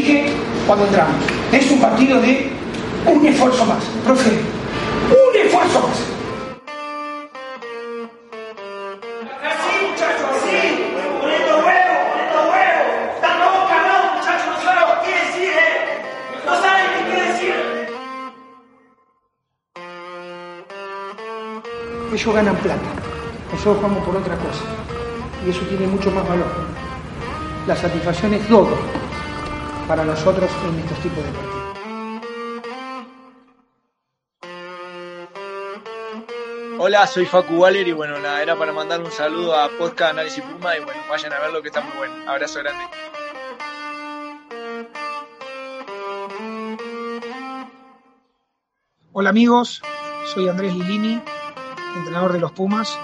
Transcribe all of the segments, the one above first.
dije cuando entramos, es un partido de un esfuerzo más, profe, un esfuerzo más. Así, muchachos, así. Poniendo huevo, poniendo huevo. Están todos cagados, muchachos, no saben qué decir, ¿eh? No saben qué decir. Ellos ganan plata, nosotros jugamos por otra cosa. Y eso tiene mucho más valor. La satisfacción es todo para nosotros en estos tipos de partidos. Hola, soy Facu Waller y bueno, nada, era para mandar un saludo a Podcast Análisis Puma y bueno, vayan a verlo que está muy bueno. Abrazo grande. Hola amigos, soy Andrés Lilini, entrenador de los Pumas,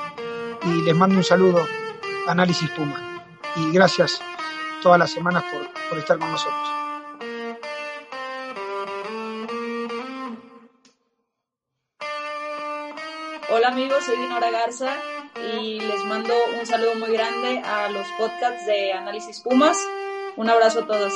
y les mando un saludo a Análisis Puma. Y gracias todas las semanas por, por estar con nosotros. Hola amigos, soy Dinora Garza y les mando un saludo muy grande a los podcasts de Análisis Pumas. Un abrazo a todos.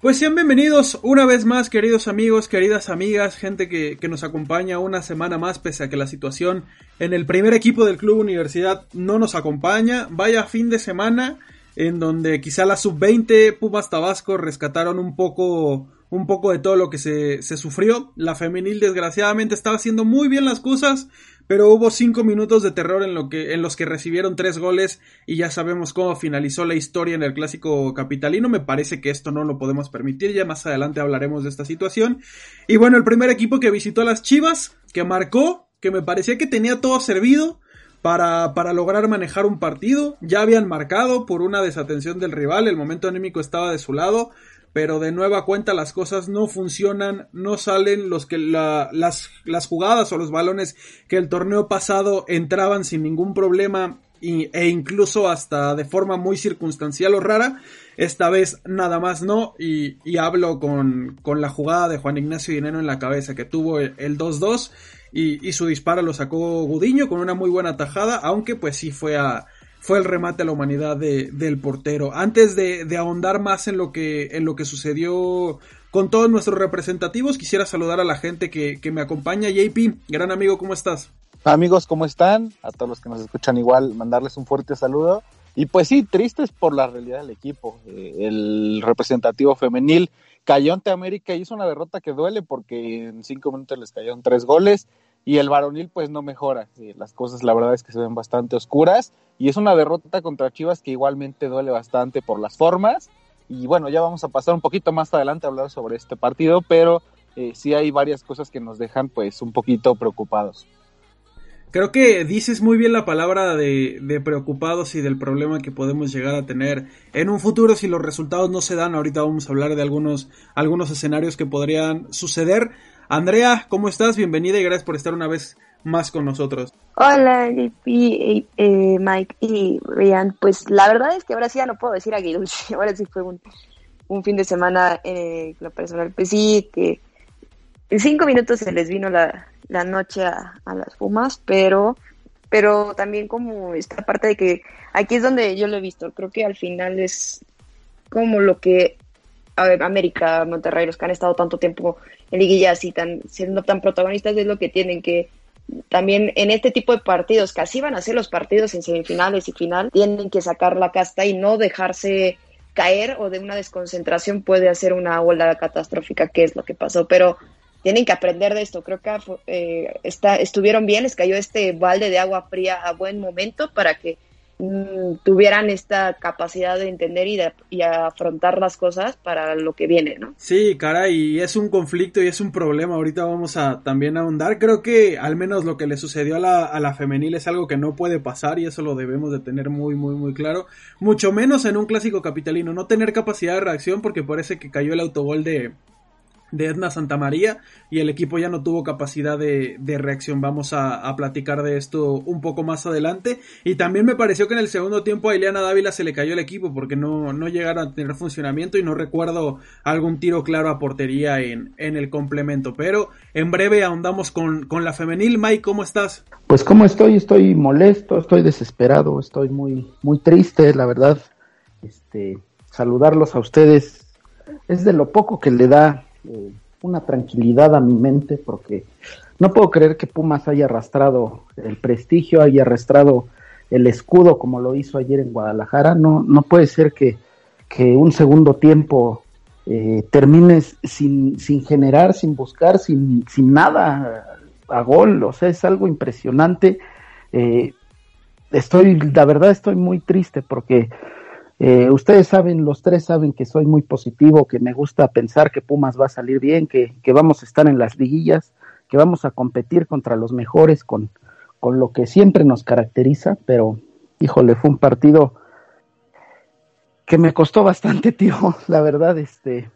Pues sean bienvenidos una vez más, queridos amigos, queridas amigas, gente que, que, nos acompaña una semana más, pese a que la situación en el primer equipo del Club Universidad no nos acompaña. Vaya fin de semana en donde quizá la sub-20 Pumas Tabasco rescataron un poco, un poco de todo lo que se, se sufrió. La femenil desgraciadamente estaba haciendo muy bien las cosas, pero hubo cinco minutos de terror en, lo que, en los que recibieron tres goles y ya sabemos cómo finalizó la historia en el clásico capitalino. Me parece que esto no lo podemos permitir, ya más adelante hablaremos de esta situación. Y bueno, el primer equipo que visitó a las Chivas, que marcó, que me parecía que tenía todo servido. Para, para, lograr manejar un partido. Ya habían marcado por una desatención del rival, el momento anímico estaba de su lado, pero de nueva cuenta las cosas no funcionan, no salen los que la, las, las jugadas o los balones que el torneo pasado entraban sin ningún problema e incluso hasta de forma muy circunstancial o rara. Esta vez nada más no, y, y hablo con, con, la jugada de Juan Ignacio Dinero en la cabeza que tuvo el 2-2 y, y, su disparo lo sacó Gudiño con una muy buena tajada, aunque pues sí fue a fue el remate a la humanidad de, del portero. Antes de, ahondar más en lo que en lo que sucedió con todos nuestros representativos, quisiera saludar a la gente que, que me acompaña. JP, gran amigo, ¿cómo estás? Amigos, ¿cómo están? A todos los que nos escuchan igual, mandarles un fuerte saludo. Y pues sí, tristes por la realidad del equipo. Eh, el representativo femenil cayó ante América hizo una derrota que duele porque en cinco minutos les cayeron tres goles y el varonil pues no mejora. Las cosas la verdad es que se ven bastante oscuras y es una derrota contra Chivas que igualmente duele bastante por las formas. Y bueno, ya vamos a pasar un poquito más adelante a hablar sobre este partido, pero eh, sí hay varias cosas que nos dejan pues un poquito preocupados. Creo que dices muy bien la palabra de, de, preocupados y del problema que podemos llegar a tener en un futuro si los resultados no se dan. Ahorita vamos a hablar de algunos, algunos escenarios que podrían suceder. Andrea, ¿cómo estás? Bienvenida y gracias por estar una vez más con nosotros. Hola, JP, eh, Mike y Ryan. Pues la verdad es que ahora sí ya no puedo decir aguiluche. Ahora sí fue un, un fin de semana eh, lo personal. Pues sí, que en cinco minutos se les vino la, la noche a, a, las Pumas, pero, pero también como esta parte de que aquí es donde yo lo he visto. Creo que al final es como lo que a América, Monterrey, los que han estado tanto tiempo en liguillas y tan, siendo tan protagonistas es lo que tienen que también en este tipo de partidos, que así van a ser los partidos en semifinales y final, tienen que sacar la casta y no dejarse caer o de una desconcentración puede hacer una ola catastrófica, que es lo que pasó, pero tienen que aprender de esto. Creo que eh, está, estuvieron bien, les cayó este balde de agua fría a buen momento para que mmm, tuvieran esta capacidad de entender y de y afrontar las cosas para lo que viene, ¿no? Sí, caray, es un conflicto y es un problema. Ahorita vamos a también ahondar. Creo que al menos lo que le sucedió a la, a la femenil es algo que no puede pasar y eso lo debemos de tener muy, muy, muy claro. Mucho menos en un clásico capitalino. No tener capacidad de reacción porque parece que cayó el autogol de de Edna Santamaría y el equipo ya no tuvo capacidad de, de reacción. Vamos a, a, platicar de esto un poco más adelante. Y también me pareció que en el segundo tiempo a Ileana Dávila se le cayó el equipo porque no, no llegaron a tener funcionamiento y no recuerdo algún tiro claro a portería en, en el complemento. Pero en breve ahondamos con, con la femenil. Mike, ¿cómo estás? Pues como estoy, estoy molesto, estoy desesperado, estoy muy, muy triste, la verdad. Este, saludarlos a ustedes es de lo poco que le da eh, una tranquilidad a mi mente porque no puedo creer que Pumas haya arrastrado el prestigio, haya arrastrado el escudo como lo hizo ayer en Guadalajara. No, no puede ser que, que un segundo tiempo eh, termines sin, sin generar, sin buscar, sin, sin nada a gol. O sea, es algo impresionante. Eh, estoy, la verdad estoy muy triste porque eh, ustedes saben, los tres saben que soy muy positivo, que me gusta pensar que Pumas va a salir bien, que, que vamos a estar en las liguillas, que vamos a competir contra los mejores con, con lo que siempre nos caracteriza, pero híjole, fue un partido que me costó bastante, tío, la verdad, este,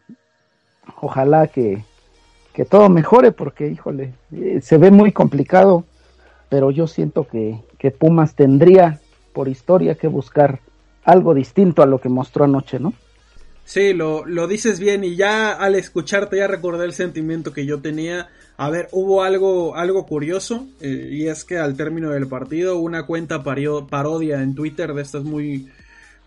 ojalá que, que todo mejore, porque híjole, eh, se ve muy complicado, pero yo siento que, que Pumas tendría por historia que buscar algo distinto a lo que mostró anoche, ¿no? Sí, lo, lo dices bien y ya al escucharte ya recordé el sentimiento que yo tenía. A ver, hubo algo, algo curioso eh, y es que al término del partido una cuenta parió, parodia en Twitter de estas muy,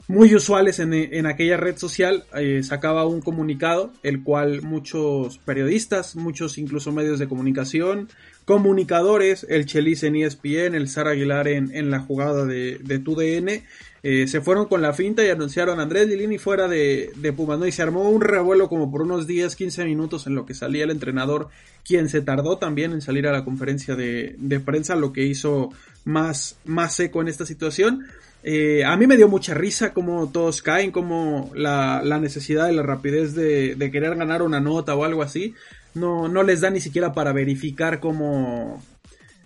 muy usuales en, en aquella red social eh, sacaba un comunicado el cual muchos periodistas, muchos incluso medios de comunicación, comunicadores, el Chelis en ESPN, el Sara Aguilar en, en la jugada de, de TUDN, eh, se fueron con la finta y anunciaron a Andrés Lilini fuera de, de Pumas, ¿no? Y se armó un revuelo como por unos 10, 15 minutos en lo que salía el entrenador, quien se tardó también en salir a la conferencia de, prensa, lo que hizo más, más seco en esta situación. Eh, a mí me dio mucha risa como todos caen, como la, la necesidad y la rapidez de, de, querer ganar una nota o algo así, no, no les da ni siquiera para verificar cómo,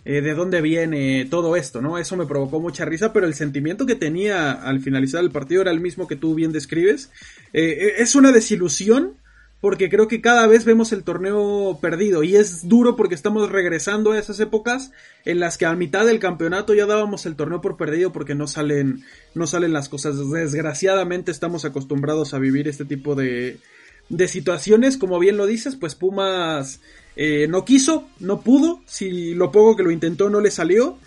eh, de dónde viene todo esto, ¿no? Eso me provocó mucha risa, pero el sentimiento que tenía al finalizar el partido era el mismo que tú bien describes. Eh, es una desilusión porque creo que cada vez vemos el torneo perdido y es duro porque estamos regresando a esas épocas en las que a mitad del campeonato ya dábamos el torneo por perdido porque no salen no salen las cosas desgraciadamente estamos acostumbrados a vivir este tipo de de situaciones como bien lo dices pues Pumas eh, no quiso, no pudo, si lo poco que lo intentó no le salió.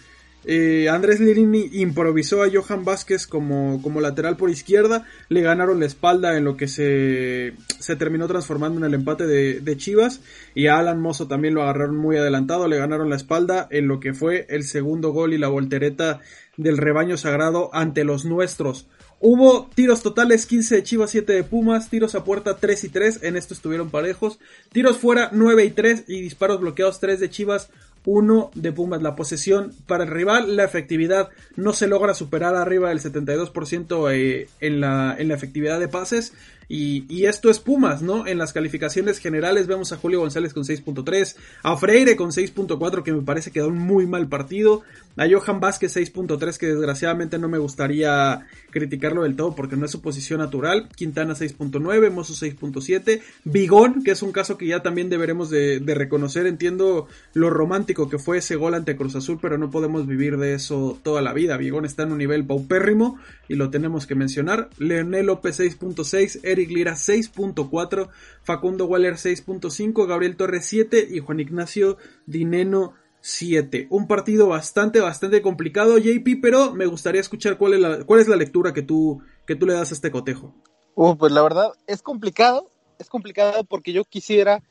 Eh, Andrés Lirini improvisó a Johan Vázquez como, como, lateral por izquierda, le ganaron la espalda en lo que se, se terminó transformando en el empate de, de, Chivas y a Alan Mozo también lo agarraron muy adelantado, le ganaron la espalda en lo que fue el segundo gol y la voltereta del rebaño sagrado ante los nuestros. Hubo tiros totales 15 de Chivas, 7 de Pumas, tiros a puerta 3 y 3, en esto estuvieron parejos, tiros fuera 9 y 3 y disparos bloqueados 3 de Chivas, 1 de Pumas. La posesión para el rival, la efectividad no se logra superar arriba del 72% eh, en, la, en la efectividad de pases. Y, esto es Pumas, ¿no? En las calificaciones generales vemos a Julio González con 6.3, a Freire con 6.4 que me parece que da un muy mal partido, a Johan Vázquez 6.3 que desgraciadamente no me gustaría criticarlo del todo porque no es su posición natural, Quintana 6.9, Mozo 6.7, Bigón, que es un caso que ya también deberemos de, de reconocer, entiendo lo romántico que fue ese gol ante Cruz Azul, pero no podemos vivir de eso toda la vida, Bigón está en un nivel paupérrimo y lo tenemos que mencionar, Leonel López 6.6, Eric Lira 6.4, Facundo Waller 6.5, Gabriel Torres 7 y Juan Ignacio Dineno 7. Un partido bastante, bastante complicado, JP, pero me gustaría escuchar cuál es la, cuál es la lectura que tú, que tú le das a este cotejo. Uh, pues la verdad es complicado, es complicado porque yo quisiera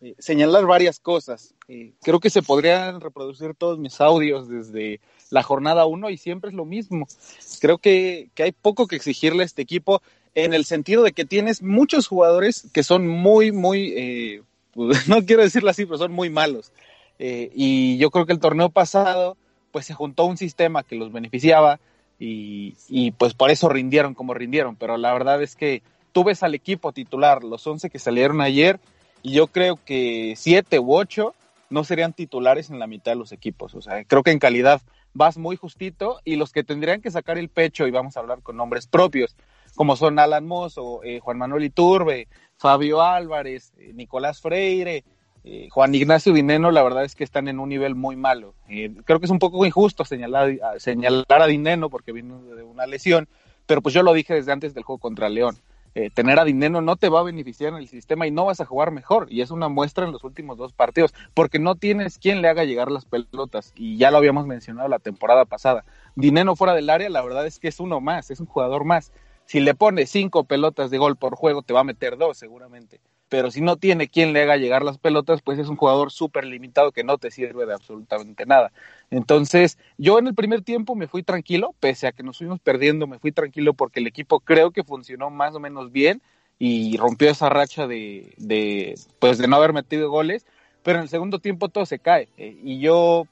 eh, señalar varias cosas. Eh, creo que se podrían reproducir todos mis audios desde la jornada 1 y siempre es lo mismo. Creo que, que hay poco que exigirle a este equipo en el sentido de que tienes muchos jugadores que son muy, muy, eh, pues, no quiero decirlo así, pero son muy malos. Eh, y yo creo que el torneo pasado, pues se juntó un sistema que los beneficiaba y, y, pues por eso rindieron como rindieron. Pero la verdad es que tú ves al equipo titular, los 11 que salieron ayer, y yo creo que 7 u 8 no serían titulares en la mitad de los equipos. O sea, creo que en calidad vas muy justito y los que tendrían que sacar el pecho, y vamos a hablar con nombres propios, como son Alan Mozo, eh, Juan Manuel Iturbe, Fabio Álvarez, eh, Nicolás Freire, eh, Juan Ignacio Dineno, la verdad es que están en un nivel muy malo. Eh, creo que es un poco injusto señalar, señalar a Dineno porque vino de una lesión, pero pues yo lo dije desde antes del juego contra León. Tener a Dineno no te va a beneficiar en el sistema y no vas a jugar mejor. Y es una muestra en los últimos dos partidos, porque no tienes quien le haga llegar las pelotas. Y ya lo habíamos mencionado la temporada pasada. Dineno fuera del área, la verdad es que es uno más, es un jugador más. Si le pones cinco pelotas de gol por juego, te va a meter dos seguramente pero si no tiene quien le haga llegar las pelotas, pues es un jugador súper limitado que no te sirve de absolutamente nada. Entonces, yo en el primer tiempo me fui tranquilo, pese a que nos fuimos perdiendo, me fui tranquilo porque el equipo creo que funcionó más o menos bien y rompió esa racha de, de pues de no haber metido goles, pero en el segundo tiempo todo se cae. Eh, y yo,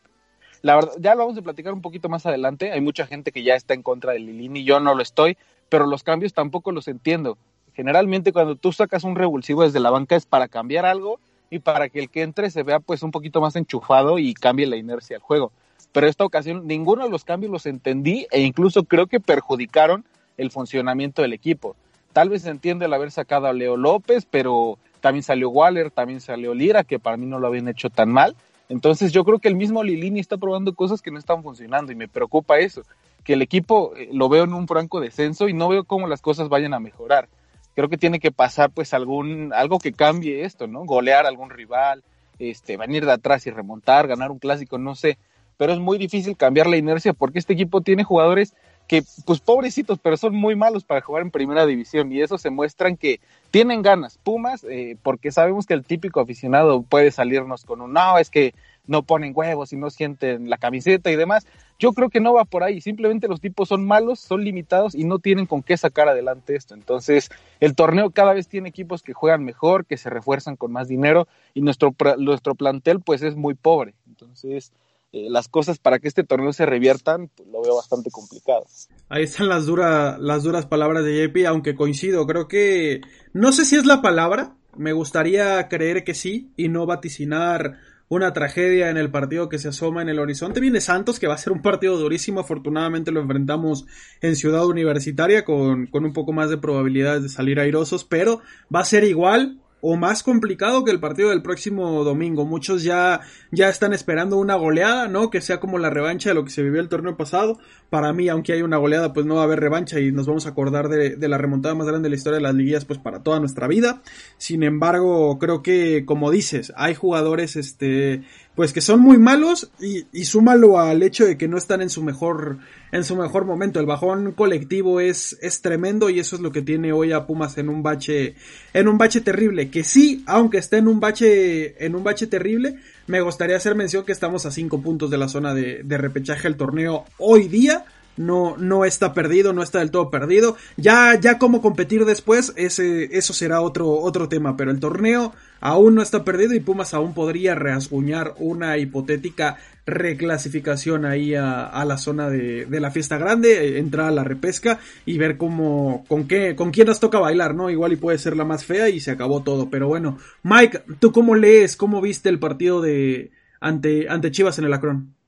la verdad, ya lo vamos a platicar un poquito más adelante, hay mucha gente que ya está en contra de Lilini, yo no lo estoy, pero los cambios tampoco los entiendo. Generalmente cuando tú sacas un revulsivo desde la banca es para cambiar algo y para que el que entre se vea pues un poquito más enchufado y cambie la inercia del juego. Pero esta ocasión ninguno de los cambios los entendí e incluso creo que perjudicaron el funcionamiento del equipo. Tal vez se entiende el haber sacado a Leo López, pero también salió Waller, también salió Lira, que para mí no lo habían hecho tan mal. Entonces yo creo que el mismo Lilini está probando cosas que no están funcionando y me preocupa eso, que el equipo eh, lo veo en un franco descenso y no veo cómo las cosas vayan a mejorar creo que tiene que pasar pues algún, algo que cambie esto, ¿no? Golear a algún rival, este, venir de atrás y remontar, ganar un clásico, no sé, pero es muy difícil cambiar la inercia porque este equipo tiene jugadores que, pues pobrecitos, pero son muy malos para jugar en primera división y eso se muestran que tienen ganas. Pumas, eh, porque sabemos que el típico aficionado puede salirnos con un, no, es que no ponen huevos y no sienten la camiseta y demás. Yo creo que no va por ahí, simplemente los tipos son malos, son limitados y no tienen con qué sacar adelante esto. Entonces, el torneo cada vez tiene equipos que juegan mejor, que se refuerzan con más dinero y nuestro, nuestro plantel pues es muy pobre. Entonces, eh, las cosas para que este torneo se reviertan, pues, lo veo bastante complicado. Ahí están las, dura, las duras palabras de JP, aunque coincido, creo que no sé si es la palabra, me gustaría creer que sí y no vaticinar una tragedia en el partido que se asoma en el horizonte. Viene Santos, que va a ser un partido durísimo. Afortunadamente lo enfrentamos en Ciudad Universitaria con, con un poco más de probabilidades de salir airosos, pero va a ser igual o más complicado que el partido del próximo domingo. Muchos ya, ya están esperando una goleada, ¿no? Que sea como la revancha de lo que se vivió el torneo pasado. Para mí, aunque hay una goleada, pues no va a haber revancha y nos vamos a acordar de, de la remontada más grande de la historia de las liguillas, pues para toda nuestra vida. Sin embargo, creo que, como dices, hay jugadores, este, pues que son muy malos y, y súmalo al hecho de que no están en su mejor en su mejor momento. El bajón colectivo es, es tremendo y eso es lo que tiene hoy a Pumas en un bache en un bache terrible. Que sí, aunque esté en un bache en un bache terrible, me gustaría hacer mención que estamos a cinco puntos de la zona de, de repechaje del torneo hoy día no, no está perdido, no está del todo perdido. Ya, ya cómo competir después, ese, eso será otro, otro tema, pero el torneo aún no está perdido y Pumas aún podría rasguñar una hipotética reclasificación ahí a, a la zona de, de, la fiesta grande, eh, entrar a la repesca y ver cómo, con qué, con quién nos toca bailar, ¿no? Igual y puede ser la más fea y se acabó todo, pero bueno, Mike, ¿tú cómo lees, cómo viste el partido de ante, ante Chivas en el Acron?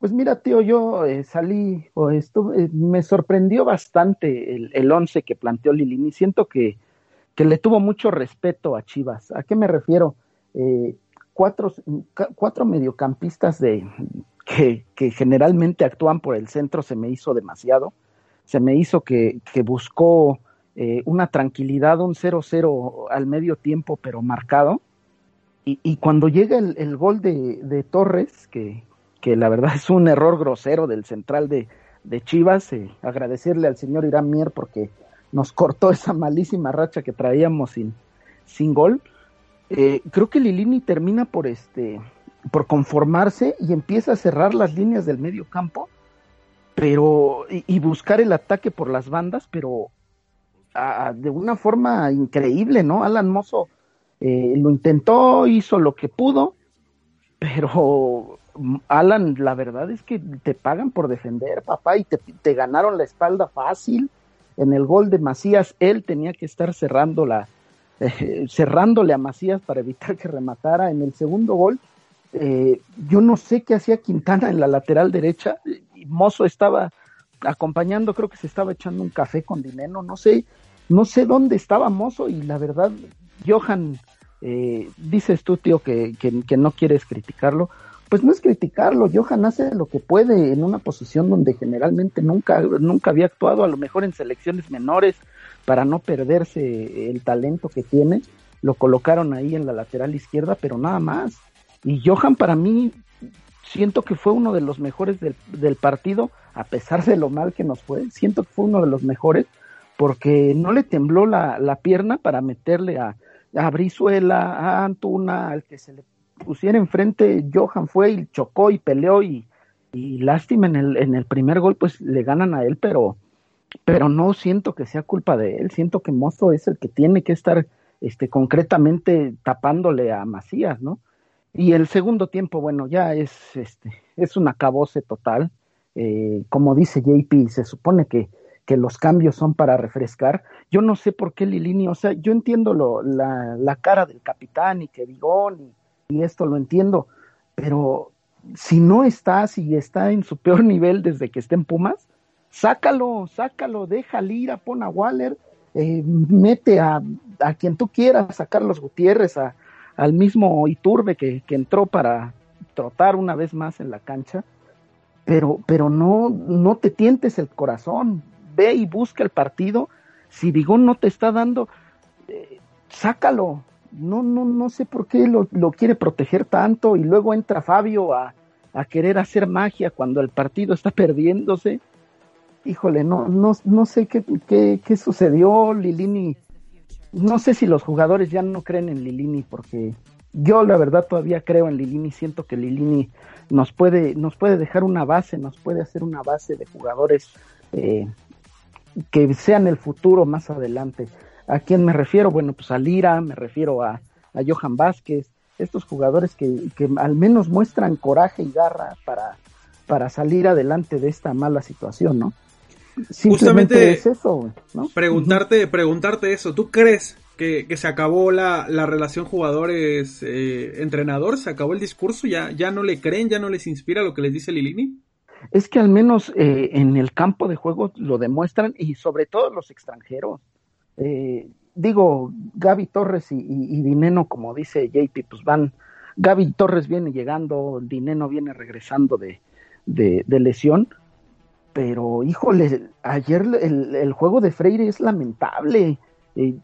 Pues mira, tío, yo eh, salí, o estuve, eh, me sorprendió bastante el, el once que planteó Lilini. Siento que, que le tuvo mucho respeto a Chivas. ¿A qué me refiero? Eh, cuatro, cuatro mediocampistas de, que, que, generalmente actúan por el centro se me hizo demasiado. Se me hizo que, que buscó eh, una tranquilidad, un 0-0 al medio tiempo, pero marcado. Y, y cuando llega el, el gol de, de Torres, que, que la verdad es un error grosero del central de, de Chivas. Eh, agradecerle al señor Irán Mier porque nos cortó esa malísima racha que traíamos sin, sin gol. Eh, creo que Lilini termina por este por conformarse y empieza a cerrar las líneas del medio campo, pero y, buscar el ataque por las bandas, pero de una forma increíble, ¿no? Alan Mozo eh, lo intentó, hizo lo que pudo, pero Alan, la verdad es que te pagan por defender, papá, y te, ganaron la espalda fácil. En el gol de Macías, él tenía que estar cerrando la, cerrándole a Macías para evitar que rematara. En el segundo gol, eh, yo no sé qué hacía Quintana en la lateral derecha. Mozo estaba acompañando, creo que se estaba echando un café con dinero, no sé, no sé dónde estaba Mozo y la verdad, Johan, eh, dices tú, tío, que, que no quieres criticarlo, pues no es criticarlo, Johan hace lo que puede en una posición donde generalmente nunca, nunca había actuado, a lo mejor en selecciones menores, para no perderse el talento que tiene, lo colocaron ahí en la lateral izquierda, pero nada más. Y Johan para mí siento que fue uno de los mejores del, del, partido, a pesar de lo mal que nos fue, siento que fue uno de los mejores, porque no le tembló la, la pierna para meterle a, a Brizuela, a Antuna, al que se le pusiera enfrente, Johan fue y chocó y peleó y, y lástima en el, en el primer gol, pues le ganan a él, pero, pero no siento que sea culpa de él, siento que Mozo es el que tiene que estar este, concretamente tapándole a Macías, ¿no? Y el segundo tiempo, bueno, ya es, este, es un acabose total. Eh, como dice JP, se supone que, que los cambios son para refrescar. Yo no sé por qué Lilini, o sea, yo entiendo lo, la, la cara del capitán y que Digón y, esto lo entiendo, pero si no está, si está en su peor nivel desde que está en Pumas, sácalo, sácalo, deja ir a pon a Waller, eh, mete a, a, quien tú quieras, a Carlos Gutiérrez, a, al mismo Iturbe que, que, entró para trotar una vez más en la cancha, pero, pero no, no te tientes el corazón, ve y busca el partido, si Vigón no te está dando, eh, sácalo, no, no, no sé por qué lo, lo, quiere proteger tanto y luego entra Fabio a, a querer hacer magia cuando el partido está perdiéndose. Híjole, no, no, no sé qué, qué, qué sucedió, Lilini no sé si los jugadores ya no creen en Lilini porque yo la verdad todavía creo en Lilini, siento que Lilini nos puede, nos puede dejar una base, nos puede hacer una base de jugadores eh, que sean el futuro más adelante. ¿A quién me refiero? Bueno, pues a Lira, me refiero a, a Johan Vázquez, estos jugadores que, que, al menos muestran coraje y garra para, para salir adelante de esta mala situación, ¿no? Justamente es eso, ¿no? Preguntarte, preguntarte eso, ¿tú crees que, que se acabó la, la relación jugadores-entrenador? Eh, ¿Se acabó el discurso? ¿Ya, ¿Ya no le creen? ¿Ya no les inspira lo que les dice Lilini? Es que al menos eh, en el campo de juego lo demuestran y sobre todo los extranjeros. Eh, digo, Gaby Torres y, Dineno, como dice JP, pues van, Gaby Torres viene llegando, Dineno viene regresando de, de, lesión, pero híjole, ayer el, juego de Freire es lamentable. Eh,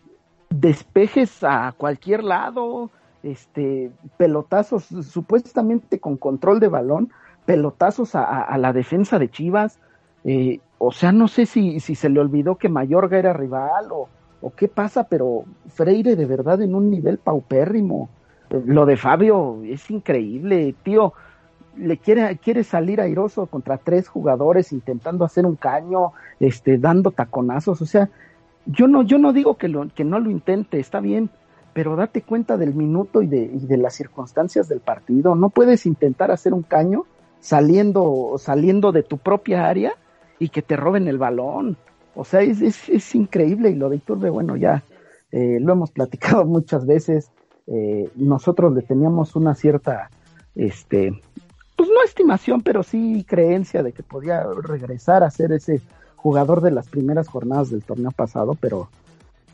despejes a cualquier lado, este, pelotazos supuestamente con control de balón, pelotazos a, a la defensa de Chivas. Eh, o sea, no sé si, si se le olvidó que Mayorga era rival o, o qué pasa, pero Freire de verdad en un nivel paupérrimo. Lo de Fabio es increíble, tío. Le quiere, quiere salir airoso contra tres jugadores intentando hacer un caño, este, dando taconazos, o sea, yo no, yo no digo que, lo, que no lo intente, está bien, pero date cuenta del minuto y de, y de las circunstancias del partido, no puedes intentar hacer un caño saliendo, saliendo de tu propia área y que te roben el balón, o sea, es, es, es increíble y lo de Iturbe, bueno, ya eh, lo hemos platicado muchas veces, eh, nosotros le teníamos una cierta, este, pues no estimación, pero sí creencia de que podía regresar a ser ese jugador de las primeras jornadas del torneo pasado, pero,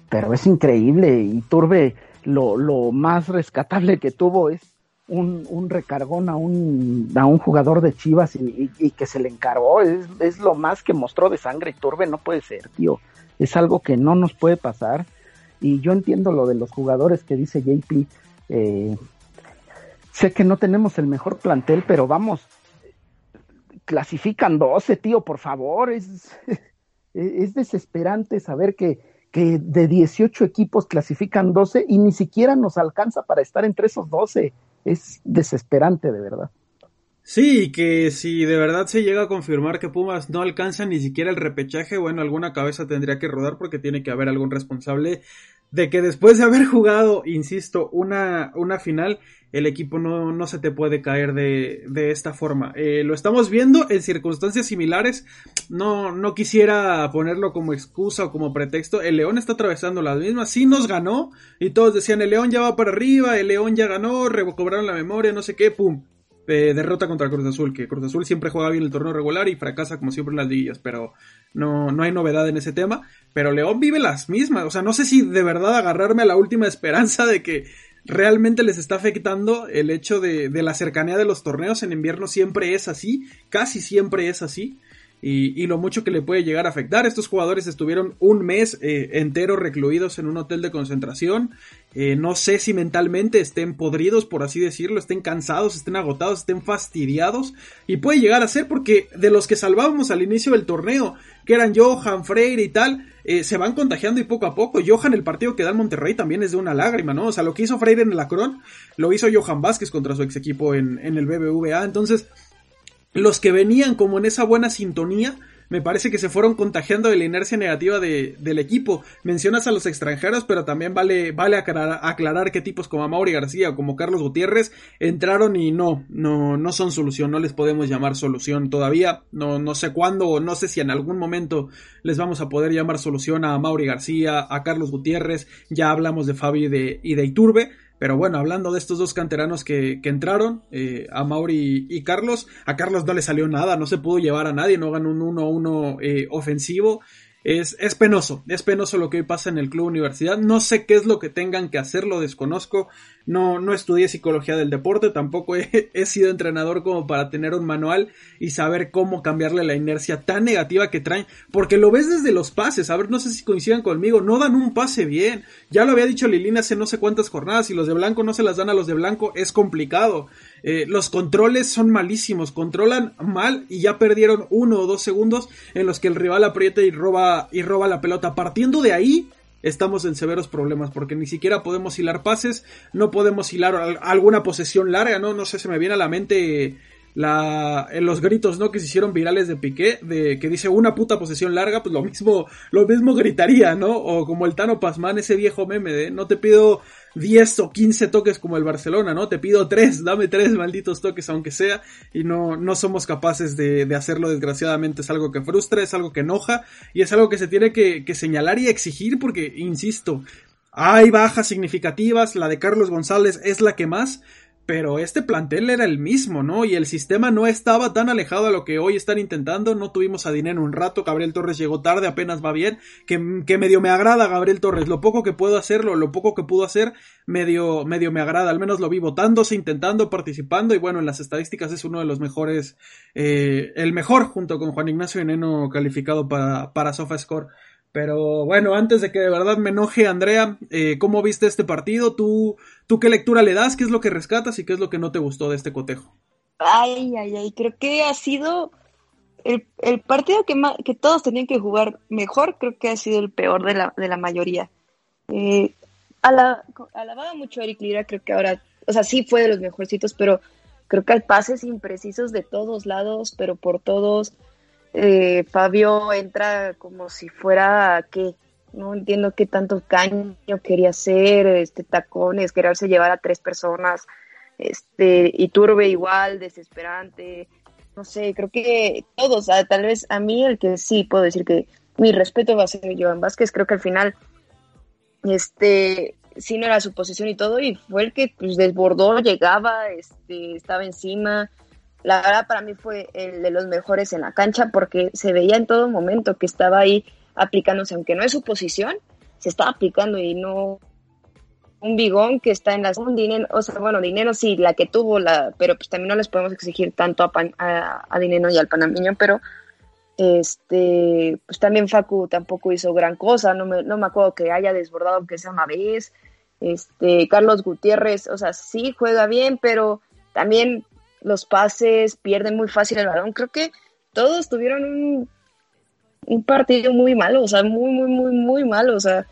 pero es increíble. Y Turbe, lo, lo más rescatable que tuvo es un, un recargón a un, a un jugador de Chivas y, y, y que se le encargó. Es, es, lo más que mostró de sangre. Turbe no puede ser, tío. Es algo que no nos puede pasar. Y yo entiendo lo de los jugadores que dice JP. Eh, Sé que no tenemos el mejor plantel, pero vamos, clasifican 12, tío, por favor. Es, es desesperante saber que, que de 18 equipos clasifican 12 y ni siquiera nos alcanza para estar entre esos 12. Es desesperante, de verdad. Sí, que si de verdad se llega a confirmar que Pumas no alcanza ni siquiera el repechaje, bueno, alguna cabeza tendría que rodar porque tiene que haber algún responsable de que después de haber jugado, insisto, una, una final, el equipo no, no se te puede caer de, de esta forma. Eh, lo estamos viendo en circunstancias similares. No, no quisiera ponerlo como excusa o como pretexto. El León está atravesando las mismas. Sí nos ganó y todos decían el León ya va para arriba, el León ya ganó, recobraron la memoria, no sé qué, pum eh, derrota contra Cruz Azul, que Cruz Azul siempre juega bien el torneo regular y fracasa como siempre en las liguillas, pero no, no hay novedad en ese tema. Pero León vive las mismas, o sea, no sé si de verdad agarrarme a la última esperanza de que realmente les está afectando el hecho de, de la cercanía de los torneos en invierno siempre es así, casi siempre es así y, lo mucho que le puede llegar a afectar. Estos jugadores estuvieron un mes eh, entero recluidos en un hotel de concentración. Eh, no sé si mentalmente estén podridos, por así decirlo, estén cansados, estén agotados, estén fastidiados. Y puede llegar a ser porque de los que salvábamos al inicio del torneo, que eran Johan, Freire y tal, eh, se van contagiando y poco a poco. Johan, el partido que da en Monterrey también es de una lágrima, ¿no? O sea, lo que hizo Freire en el Acron, lo hizo Johan Vázquez contra su ex equipo en, en el BBVA. Entonces, los que venían como en esa buena sintonía, me parece que se fueron contagiando de la inercia negativa de, del equipo. Mencionas a los extranjeros, pero también vale, vale aclarar, aclarar que tipos como Mauri García o como Carlos Gutiérrez entraron y no, no, no son solución, no les podemos llamar solución todavía. No, no sé cuándo o no sé si en algún momento les vamos a poder llamar solución a Mauri García, a Carlos Gutiérrez, ya hablamos de Fabi de, y de Iturbe, pero bueno, hablando de estos dos canteranos que, que entraron, eh, a Mauri y Carlos, a Carlos no le salió nada, no se pudo llevar a nadie, no ganó un 1-1 eh, ofensivo. Es, es penoso, es penoso lo que hoy pasa en el Club Universidad. No sé qué es lo que tengan que hacer, lo desconozco. No, no estudié psicología del deporte, tampoco he, sido entrenador como para tener un manual y saber cómo cambiarle la inercia tan negativa que traen. Porque lo ves desde los pases, a ver, no sé si coincidan conmigo, no dan un pase bien. Ya lo había dicho Lilina hace no sé cuántas jornadas, y los de blanco no se las dan a los de blanco, es complicado. Eh, los controles son malísimos, controlan mal y ya perdieron uno o dos segundos en los que el rival aprieta y roba, y roba la pelota. Partiendo de ahí, estamos en severos problemas porque ni siquiera podemos hilar pases, no podemos hilar alguna posesión larga, no, no sé, se me viene a la mente la, en los gritos, ¿no? Que se hicieron virales de Piqué, de que dice una puta posesión larga, pues lo mismo, lo mismo gritaría, ¿no? O como el Tano Pasman, ese viejo meme de no te pido 10 o 15 toques como el Barcelona, ¿no? Te pido 3, dame 3 malditos toques aunque sea, y no, no somos capaces de, de hacerlo desgraciadamente, es algo que frustra, es algo que enoja, y es algo que se tiene que, que señalar y exigir porque, insisto, hay bajas significativas, la de Carlos González es la que más, pero este plantel era el mismo, ¿no? Y el sistema no estaba tan alejado a lo que hoy están intentando. No tuvimos a Dinero un rato. Gabriel Torres llegó tarde, apenas va bien. Que, que, medio me agrada Gabriel Torres. Lo poco que puedo hacerlo, lo poco que pudo hacer, medio, medio me agrada. Al menos lo vi votándose, intentando, participando. Y bueno, en las estadísticas es uno de los mejores, eh, el mejor junto con Juan Ignacio Eneno calificado para, para SofaScore. Pero bueno, antes de que de verdad me enoje, Andrea, eh, ¿cómo viste este partido? ¿Tú, ¿Tú qué lectura le das? ¿Qué es lo que rescatas y qué es lo que no te gustó de este cotejo? Ay, ay, ay, creo que ha sido el, partido que, todos tenían que jugar mejor, creo que ha sido el peor de la, mayoría. Eh, ala, alababa mucho a Eric Lira, creo que ahora, o sea, sí fue de los mejorcitos, pero creo que hay pases imprecisos de todos lados, pero por todos eh, Fabio entra como si fuera que no entiendo qué tanto caño quería hacer, este tacones, quererse llevar a tres personas, este, y Turbe igual, desesperante, no sé, creo que todos, tal vez a mí el que sí puedo decir que mi respeto va a ser Joan Vázquez, creo que al final, este, sí no era su posición y todo, y fue el que pues desbordó, llegaba, este, estaba encima, la verdad para mí fue el de los mejores en la cancha porque se veía en todo momento que estaba ahí aplicándose, aunque no es su posición, se estaba aplicando y no un bigón que está en las un o sea, bueno, dinero sí, la que tuvo, la, pero pues también no les podemos exigir tanto a, a, a dinero y al panameño, pero este, pues también Facu tampoco hizo gran cosa, no me, no me acuerdo que haya desbordado aunque sea una vez, este, Carlos Gutiérrez, o sea, sí juega bien, pero también los pases, pierden muy fácil el balón. Creo que todos tuvieron un, un partido muy malo, o sea, muy, muy, muy, muy malo. O sea,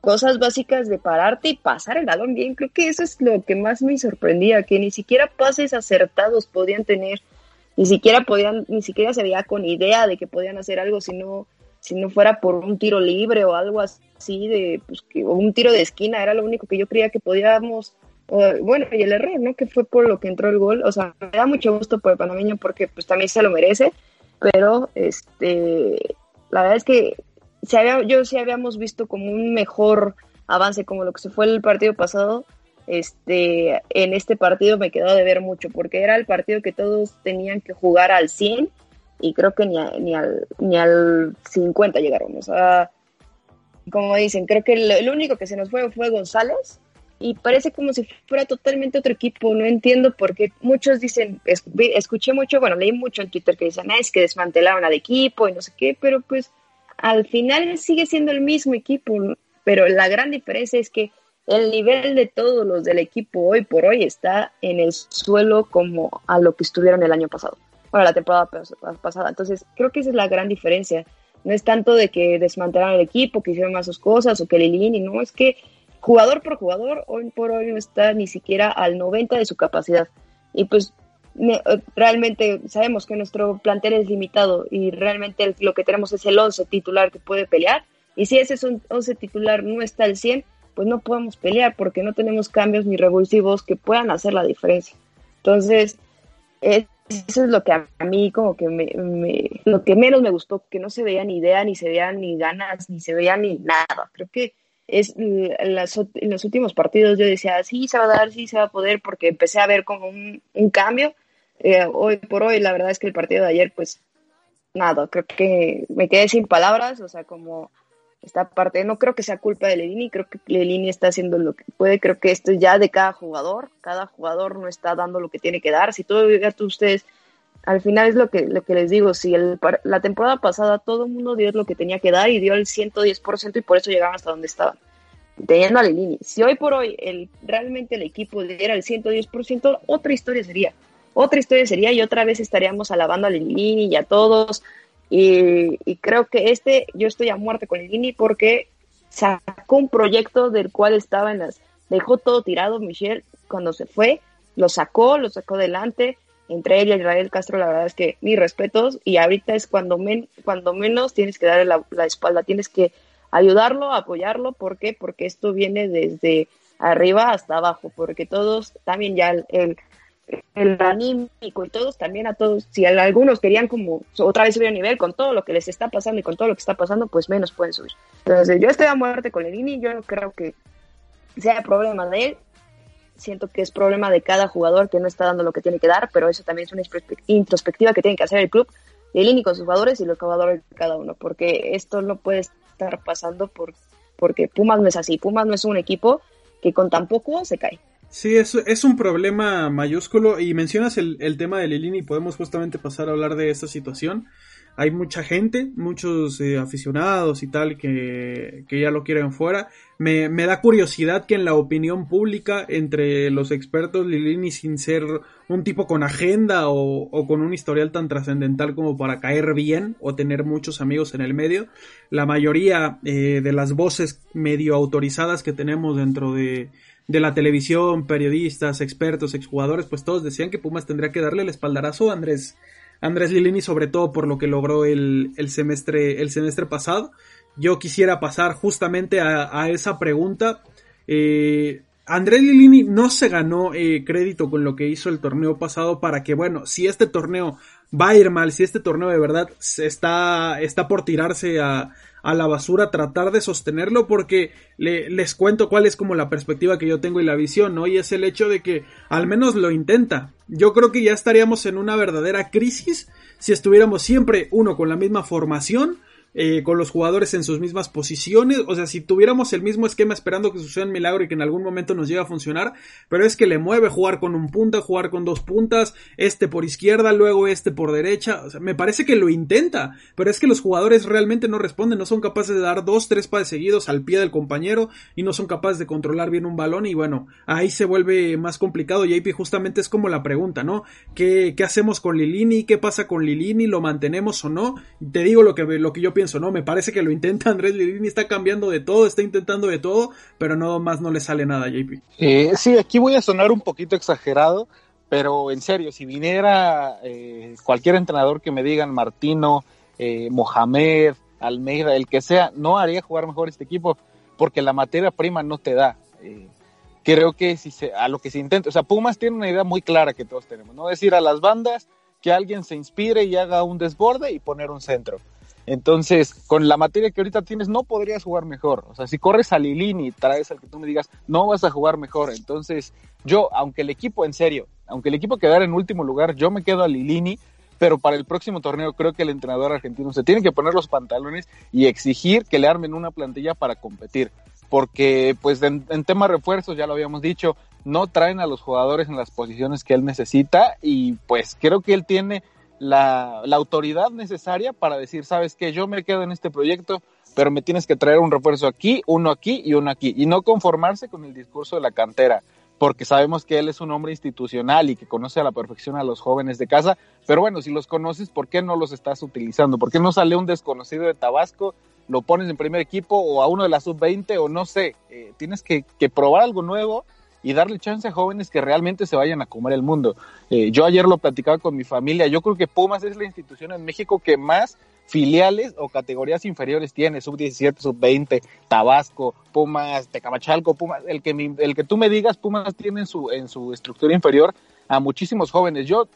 cosas básicas de pararte y pasar el balón bien. Creo que eso es lo que más me sorprendía, que ni siquiera pases acertados podían tener, ni siquiera podían, ni siquiera se veía con idea de que podían hacer algo si no, si no fuera por un tiro libre o algo así de, pues, que, o un tiro de esquina, era lo único que yo creía que podíamos bueno, y el error, ¿no? Que fue por lo que entró el gol. O sea, me da mucho gusto por el panameño porque pues también se lo merece, pero este, la verdad es que se había, yo sí habíamos visto como un mejor avance como lo que se fue el partido pasado este, en este partido me quedó de ver mucho, porque era el partido que todos tenían que jugar al 100 y creo que ni, ni, al, ni al 50 llegaron. O sea, como dicen, creo que el, único que se nos fue fue González y parece como si fuera totalmente otro equipo. No entiendo por qué muchos dicen, escuché mucho, bueno, leí mucho en Twitter que dicen, ah, es que desmantelaron al equipo y no sé qué, pero pues al final sigue siendo el mismo equipo. Pero la gran diferencia es que el nivel de todos los del equipo hoy por hoy está en el suelo como a lo que estuvieron el año pasado, bueno, la temporada pasada. Entonces, creo que esa es la gran diferencia. No es tanto de que desmantelaron el equipo, que hicieron más sus cosas o que Lilini, no, es que jugador por jugador hoy por hoy no está ni siquiera al 90 de su capacidad. Y pues realmente sabemos que nuestro plantel es limitado y realmente lo que tenemos es el 11 titular que puede pelear. Y si ese 11 titular no está al 100, pues no podemos pelear porque no tenemos cambios ni revulsivos que puedan hacer la diferencia. Entonces, eso es lo que a mí como que me, lo que menos me gustó, que no se veía ni idea, ni se veían ni ganas, ni se veía ni nada. Creo que es en, los últimos partidos yo decía, sí se va a dar, sí se va a poder, porque empecé a ver como un, cambio. Eh, hoy por hoy, la verdad es que el partido de ayer, pues nada, creo que me quedé sin palabras, o sea, como esta parte. No creo que sea culpa de Lelini, creo que Lelini está haciendo lo que puede, creo que esto es ya de cada jugador, cada jugador no está dando lo que tiene que dar. Si todo ustedes, al final es lo que, lo que les digo, si el, la temporada pasada todo el mundo dio lo que tenía que dar y dio el 110% y por eso llegaron hasta donde estaban. Teniendo a Lelini. Si hoy por hoy el, realmente el equipo diera el 110%, otra historia sería. Otra historia sería y otra vez estaríamos alabando a Lelini y a todos y, creo que este, yo estoy a muerte con Lini porque sacó un proyecto del cual estaba en las, dejó todo tirado Michelle cuando se fue, lo sacó, lo sacó adelante, entre él y Israel Castro, la verdad es que mis respetos, y ahorita es cuando, cuando menos tienes que darle la, espalda, tienes que ayudarlo, apoyarlo, ¿por qué? Porque esto viene desde arriba hasta abajo, porque todos, también ya el, el anímico y todos también a todos, si algunos querían como otra vez subir a nivel con todo lo que les está pasando y con todo lo que está pasando, pues menos pueden subir. Entonces yo estoy a muerte con Ledini, yo no creo que sea problema de él, siento que es problema de cada jugador que no está dando lo que tiene que dar, pero eso también es una introspectiva que tiene que hacer el club, Lini con sus jugadores y los jugadores de cada uno, porque esto no puede estar pasando por, porque Pumas no es así, Pumas no es un equipo que con tan poco se cae. Sí, es, es un problema mayúsculo y mencionas el, el tema de Lilini podemos justamente pasar a hablar de esta situación. Hay mucha gente, muchos eh, aficionados y tal que, que, ya lo quieren fuera. Me, me, da curiosidad que en la opinión pública, entre los expertos, Lilini sin ser un tipo con agenda o, o con un historial tan trascendental como para caer bien o tener muchos amigos en el medio, la mayoría eh, de las voces medio autorizadas que tenemos dentro de, de la televisión, periodistas, expertos, exjugadores, pues todos decían que Pumas tendría que darle el espaldarazo a Andrés, Andrés Lilini, sobre todo por lo que logró el, el semestre, el semestre pasado. Yo quisiera pasar justamente a, esa pregunta. Eh, Andrés Lilini no se ganó eh, crédito con lo que hizo el torneo pasado para que, bueno, si este torneo va a ir mal, si este torneo de verdad está, está por tirarse a, a la basura, tratar de sostenerlo porque le, les cuento cuál es como la perspectiva que yo tengo y la visión, ¿no? Y es el hecho de que al menos lo intenta. Yo creo que ya estaríamos en una verdadera crisis si estuviéramos siempre uno con la misma formación eh, con los jugadores en sus mismas posiciones. O sea, si tuviéramos el mismo esquema esperando que suceda un milagro y que en algún momento nos llegue a funcionar, pero es que le mueve jugar con un punta, jugar con dos puntas, este por izquierda, luego este por derecha. O sea, me parece que lo intenta, pero es que los jugadores realmente no responden, no son capaces de dar dos, tres pases seguidos al pie del compañero y no son capaces de controlar bien un balón y bueno, ahí se vuelve más complicado. JP justamente es como la pregunta, ¿no? ¿Qué, qué hacemos con Lilini? ¿Qué pasa con Lilini? ¿Lo mantenemos o no? Te digo lo que, lo que yo pienso ¿no? Me parece que lo intenta Andrés Lilini, está cambiando de todo, está intentando de todo, pero no más no le sale nada, JP. Eh, sí, aquí voy a sonar un poquito exagerado, pero en serio, si viniera eh, cualquier entrenador que me digan Martino, eh, Mohamed, Almeida, el que sea, no haría jugar mejor este equipo porque la materia prima no te da. Eh, creo que si a lo que se intenta, o sea, Pumas tiene una idea muy clara que todos tenemos, ¿no? Decir a las bandas que alguien se inspire y haga un desborde y poner un centro. Entonces, con la materia que ahorita tienes, no podrías jugar mejor. O sea, si corres a Lilini y traes al que tú me digas, no vas a jugar mejor. Entonces, yo, aunque el equipo, en serio, aunque el equipo quedara en último lugar, yo me quedo a Lilini, pero para el próximo torneo creo que el entrenador argentino se tiene que poner los pantalones y exigir que le armen una plantilla para competir. Porque, pues, en, en tema refuerzos, ya lo habíamos dicho, no traen a los jugadores en las posiciones que él necesita y, pues, creo que él tiene la, la, autoridad necesaria para decir, sabes que yo me quedo en este proyecto, pero me tienes que traer un refuerzo aquí, uno aquí y uno aquí, y no conformarse con el discurso de la cantera, porque sabemos que él es un hombre institucional y que conoce a la perfección a los jóvenes de casa, pero bueno, si los conoces, ¿por qué no los estás utilizando? ¿Por qué no sale un desconocido de Tabasco, lo pones en primer equipo o a uno de la sub-20 o no sé? Eh, tienes que, que probar algo nuevo y darle chance a jóvenes que realmente se vayan a comer el mundo. Eh, yo ayer lo platicaba con mi familia, yo creo que Pumas es la institución en México que más filiales o categorías inferiores tiene, sub 17, sub 20, Tabasco, Pumas, Tecamachalco, Pumas, el que, el que tú me digas, Pumas tiene en su, en su estructura inferior a muchísimos jóvenes. Yo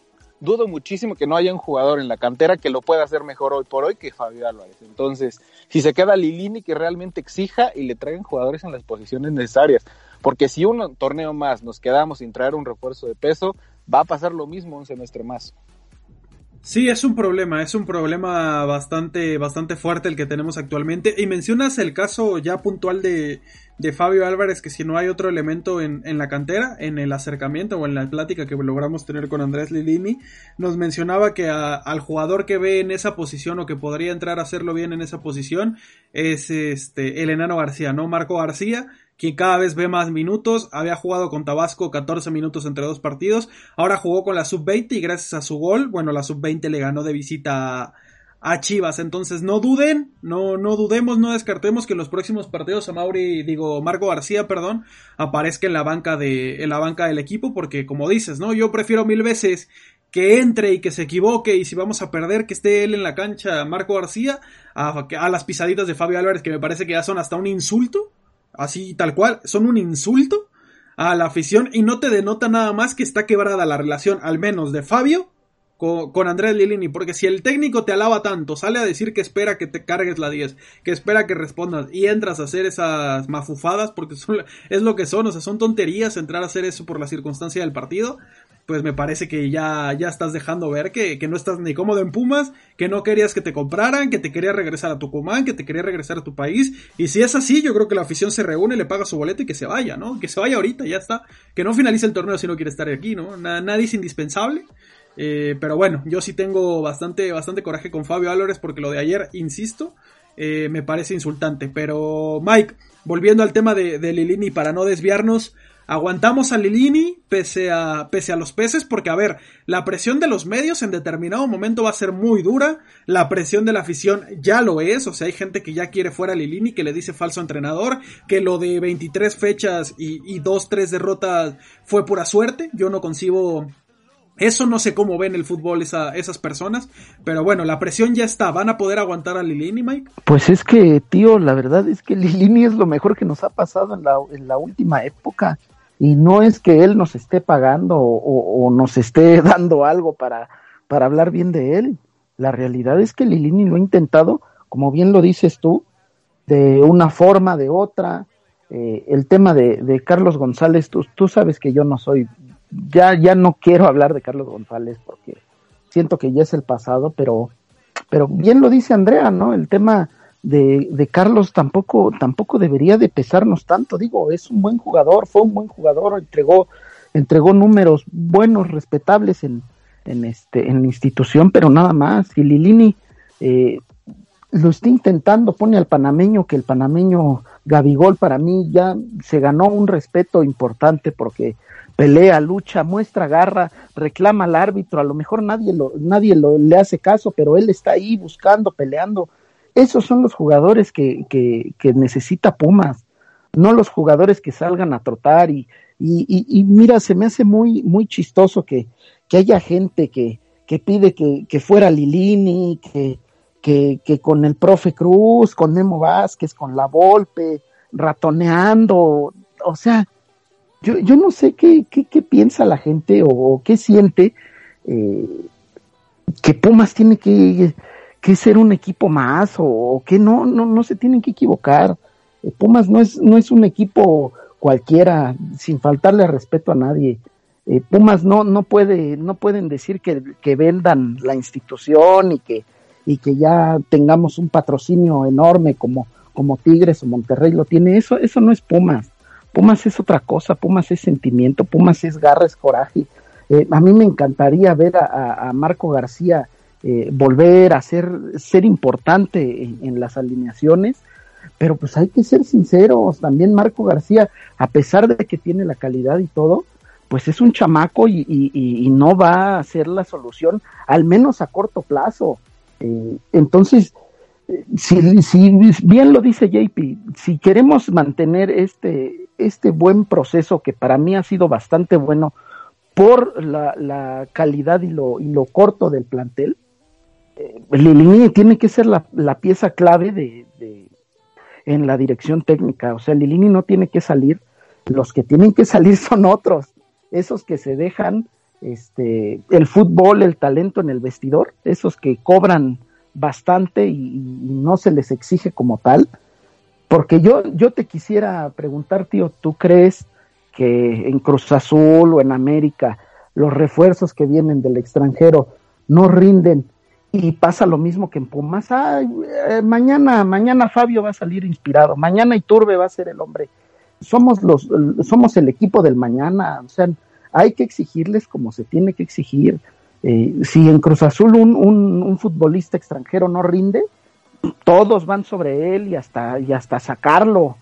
dudo muchísimo que no haya un jugador en la cantera que lo pueda hacer mejor hoy por hoy que Fabio Álvarez. Entonces, si se queda Lilini, que realmente exija y le traigan jugadores en las posiciones necesarias. Porque si un torneo más nos quedamos sin traer un refuerzo de peso, va a pasar lo mismo un semestre más. Sí, es un problema, es un problema bastante, bastante fuerte el que tenemos actualmente. Y mencionas el caso ya puntual de, de Fabio Álvarez, que si no hay otro elemento en, en, la cantera, en el acercamiento o en la plática que logramos tener con Andrés Lilini, nos mencionaba que al jugador que ve en esa posición o que podría entrar a hacerlo bien en esa posición es este el enano García, ¿no? Marco García, quien cada vez ve más minutos, había jugado con Tabasco 14 minutos entre dos partidos, ahora jugó con la sub-20 y gracias a su gol, bueno, la sub-20 le ganó de visita a, a, Chivas, entonces no duden, no, no dudemos, no descartemos que en los próximos partidos a Mauri, digo, Marco García, perdón, aparezca en la banca de, en la banca del equipo, porque como dices, ¿no? Yo prefiero mil veces que entre y que se equivoque y si vamos a perder que esté él en la cancha Marco García a, a las pisaditas de Fabio Álvarez que me parece que ya son hasta un insulto así tal cual, son un insulto a la afición y no te denota nada más que está quebrada la relación, al menos de Fabio con, Andrés Lilini, porque si el técnico te alaba tanto, sale a decir que espera que te cargues la 10, que espera que respondas y entras a hacer esas mafufadas, porque son, es lo que son, o sea, son tonterías entrar a hacer eso por la circunstancia del partido, pues me parece que ya, ya estás dejando ver que, que, no estás ni cómodo en Pumas, que no querías que te compraran, que te querías regresar a Tucumán, que te querías regresar a tu país. Y si es así, yo creo que la afición se reúne, le paga su boleto y que se vaya, ¿no? Que se vaya ahorita, ya está. Que no finalice el torneo si no quiere estar aquí, ¿no? nadie es indispensable. Eh, pero bueno, yo sí tengo bastante, bastante coraje con Fabio Álvarez porque lo de ayer, insisto, eh, me parece insultante. Pero Mike, volviendo al tema de, Lilini para no desviarnos, Aguantamos a Lilini pese a, pese a los peces porque, a ver, la presión de los medios en determinado momento va a ser muy dura, la presión de la afición ya lo es, o sea, hay gente que ya quiere fuera a Lilini, que le dice falso entrenador, que lo de 23 fechas y, y 2, 3 derrotas fue pura suerte, yo no concibo eso no sé cómo ven el fútbol esa, esas personas, pero bueno, la presión ya está. ¿Van a poder aguantar a Lilini, Mike? Pues es que, tío, la verdad es que Lilini es lo mejor que nos ha pasado en la, en la última época y no es que él nos esté pagando o, nos esté dando algo para, para hablar bien de él. La realidad es que Lilini lo ha intentado, como bien lo dices tú, de una forma, de otra. Eh, el tema de, de Carlos González, tú, tú, sabes que yo no soy, ya, ya no quiero hablar de Carlos González porque siento que ya es el pasado, pero, pero bien lo dice Andrea, ¿no? El tema de, de, Carlos tampoco, tampoco debería de pesarnos tanto. Digo, es un buen jugador, fue un buen jugador, entregó, entregó números buenos, respetables en, en este, en la institución, pero nada más. Y Lilini eh, lo está intentando, pone al panameño, que el panameño Gabigol para mí ya se ganó un respeto importante porque pelea, lucha, muestra garra, reclama al árbitro, a lo mejor nadie lo, nadie lo, le hace caso, pero él está ahí buscando, peleando, esos son los jugadores que, que, que, necesita Pumas, no los jugadores que salgan a trotar y, y, y, y mira, se me hace muy, muy chistoso que, que haya gente que, que pide que, que fuera Lilini, que, que, que con el profe Cruz, con Nemo Vázquez, con la Volpe, ratoneando, o sea, yo, yo no sé qué, qué, piensa la gente o, o qué siente eh, que Pumas tiene que que ser un equipo más o, que no, no, no se tienen que equivocar. Eh, Pumas no es, no es un equipo cualquiera, sin faltarle respeto a nadie. Eh, Pumas no, no puede, no pueden decir que, que, vendan la institución y que, y que ya tengamos un patrocinio enorme como, como Tigres o Monterrey lo tiene. Eso, eso no es Pumas. Pumas es otra cosa, Pumas es sentimiento, Pumas es garra, es coraje. Eh, a mí me encantaría ver a, Marco García eh, volver a ser, ser importante en, las alineaciones, pero pues hay que ser sinceros, también Marco García, a pesar de que tiene la calidad y todo, pues es un chamaco y no va a ser la solución, al menos a corto plazo. Eh, entonces, si, bien lo dice JP, si queremos mantener este, este buen proceso que para mí ha sido bastante bueno por la, la calidad y lo, y lo corto del plantel, eh, Lilini tiene que ser la, la pieza clave de, de, en la dirección técnica. O sea, Lilini no tiene que salir, los que tienen que salir son otros esos que se dejan este, el fútbol, el talento en el vestidor, esos que cobran bastante y, no se les exige como tal. Porque yo, yo te quisiera preguntar, tío, ¿tú crees que en Cruz Azul o en América los refuerzos que vienen del extranjero no rinden y pasa lo mismo que en Pumas? Ay, eh, mañana, mañana Fabio va a salir inspirado, mañana Iturbe va a ser el hombre somos los, somos el equipo del mañana, o sea, hay que exigirles como se tiene que exigir. Eh, si en Cruz Azul un, un, un, futbolista extranjero no rinde, todos van sobre él y hasta, y hasta sacarlo.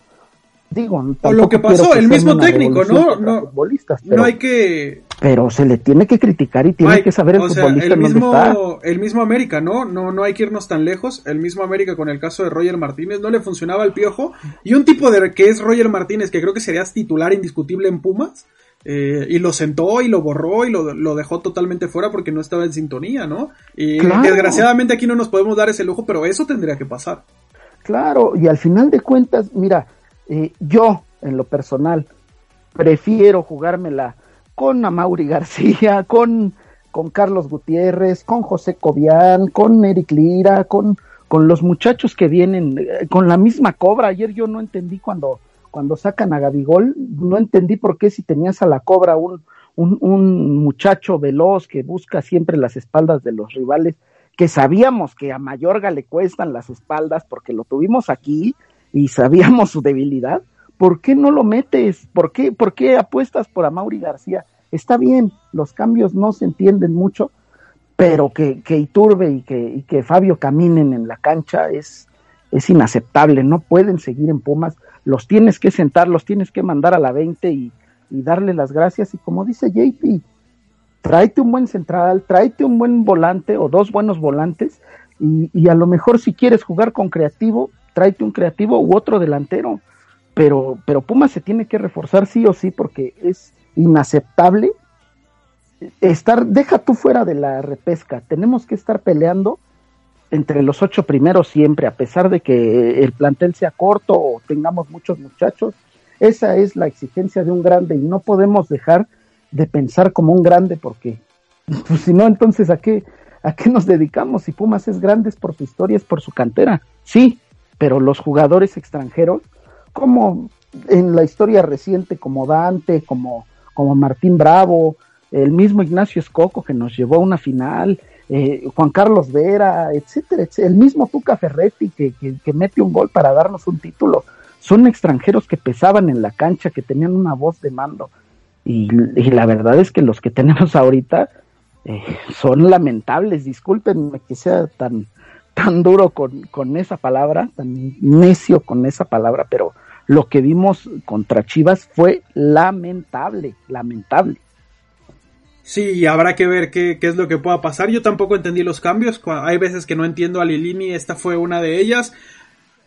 Digo, o lo que pasó, el mismo técnico, ¿no? No, pero, no hay que. Pero se le tiene que criticar y tiene que saber el o sea, futbolista el mismo, dónde está. el mismo América, ¿no? ¿no? No hay que irnos tan lejos. El mismo América con el caso de Roger Martínez no le funcionaba el piojo. Y un tipo de que es Roger Martínez, que creo que sería titular indiscutible en Pumas. Eh, y lo sentó y lo borró y lo, lo, dejó totalmente fuera porque no estaba en sintonía, ¿no? Y Claro. desgraciadamente aquí no nos podemos dar ese lujo, pero eso tendría que pasar. Claro, y al final de cuentas, mira, eh, yo en lo personal prefiero jugármela con Amaury García, con, con Carlos Gutiérrez, con José Cobian, con Eric Lira, con, con los muchachos que vienen, eh, con la misma cobra. Ayer yo no entendí cuando, cuando sacan a Gabigol, no entendí por qué si tenías a la cobra un, un, un muchacho veloz que busca siempre las espaldas de los rivales, que sabíamos que a Mayorga le cuestan las espaldas porque lo tuvimos aquí y sabíamos su debilidad. ¿Por qué no lo metes? ¿Por qué, por qué apuestas por Amaury García? Está bien, los cambios no se entienden mucho, pero que, Iturbe y que, que Fabio caminen en la cancha es, es inaceptable. No pueden seguir en Pumas. Los tienes que sentar, los tienes que mandar a la 20 y, darle las gracias. Y como dice JP, tráete un buen central, tráete un buen volante o dos buenos volantes. Y, y a lo mejor si quieres jugar con creativo, tráete un creativo u otro delantero pero, pero se tiene que reforzar sí o sí porque es inaceptable estar, deja tú fuera de la repesca, tenemos que estar peleando entre los ocho primeros siempre, a pesar de que el plantel sea corto o tengamos muchos muchachos, esa es la exigencia de un grande y no podemos dejar de pensar como un grande porque, pues si no, entonces ¿a qué, a qué nos dedicamos? Si Pumas es grande es por su historia, es por su cantera, sí, pero los jugadores extranjeros como en la historia reciente, como Dante, como, como Martín Bravo, el mismo Ignacio Escoco que nos llevó a una final, eh, Juan Carlos Vera, etcétera, etcétera, el mismo Tuca Ferretti que, que, que, mete un gol para darnos un título. Son extranjeros que pesaban en la cancha, que tenían una voz de mando. Y, la verdad es que los que tenemos ahorita eh, son lamentables. Discúlpenme que sea tan, tan duro con, con esa palabra, tan necio con esa palabra, pero lo que vimos contra Chivas fue lamentable, lamentable. Sí, habrá que ver qué, qué, es lo que pueda pasar. Yo tampoco entendí los cambios. Hay veces que no entiendo a Lilini, esta fue una de ellas.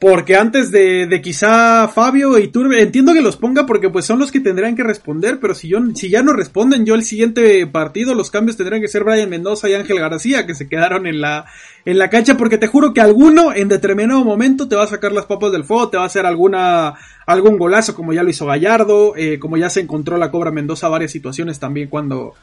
Porque antes de, de quizá Fabio y Turbe, entiendo que los ponga porque pues son los que tendrían que responder, pero si yo, si ya no responden, yo el siguiente partido, los cambios tendrían que ser Brian Mendoza y Ángel García, que se quedaron en la, en la cancha, porque te juro que alguno en determinado momento te va a sacar las papas del fuego, te va a hacer alguna, algún golazo como ya lo hizo Gallardo, eh, como ya se encontró la Cobra Mendoza varias situaciones también cuando,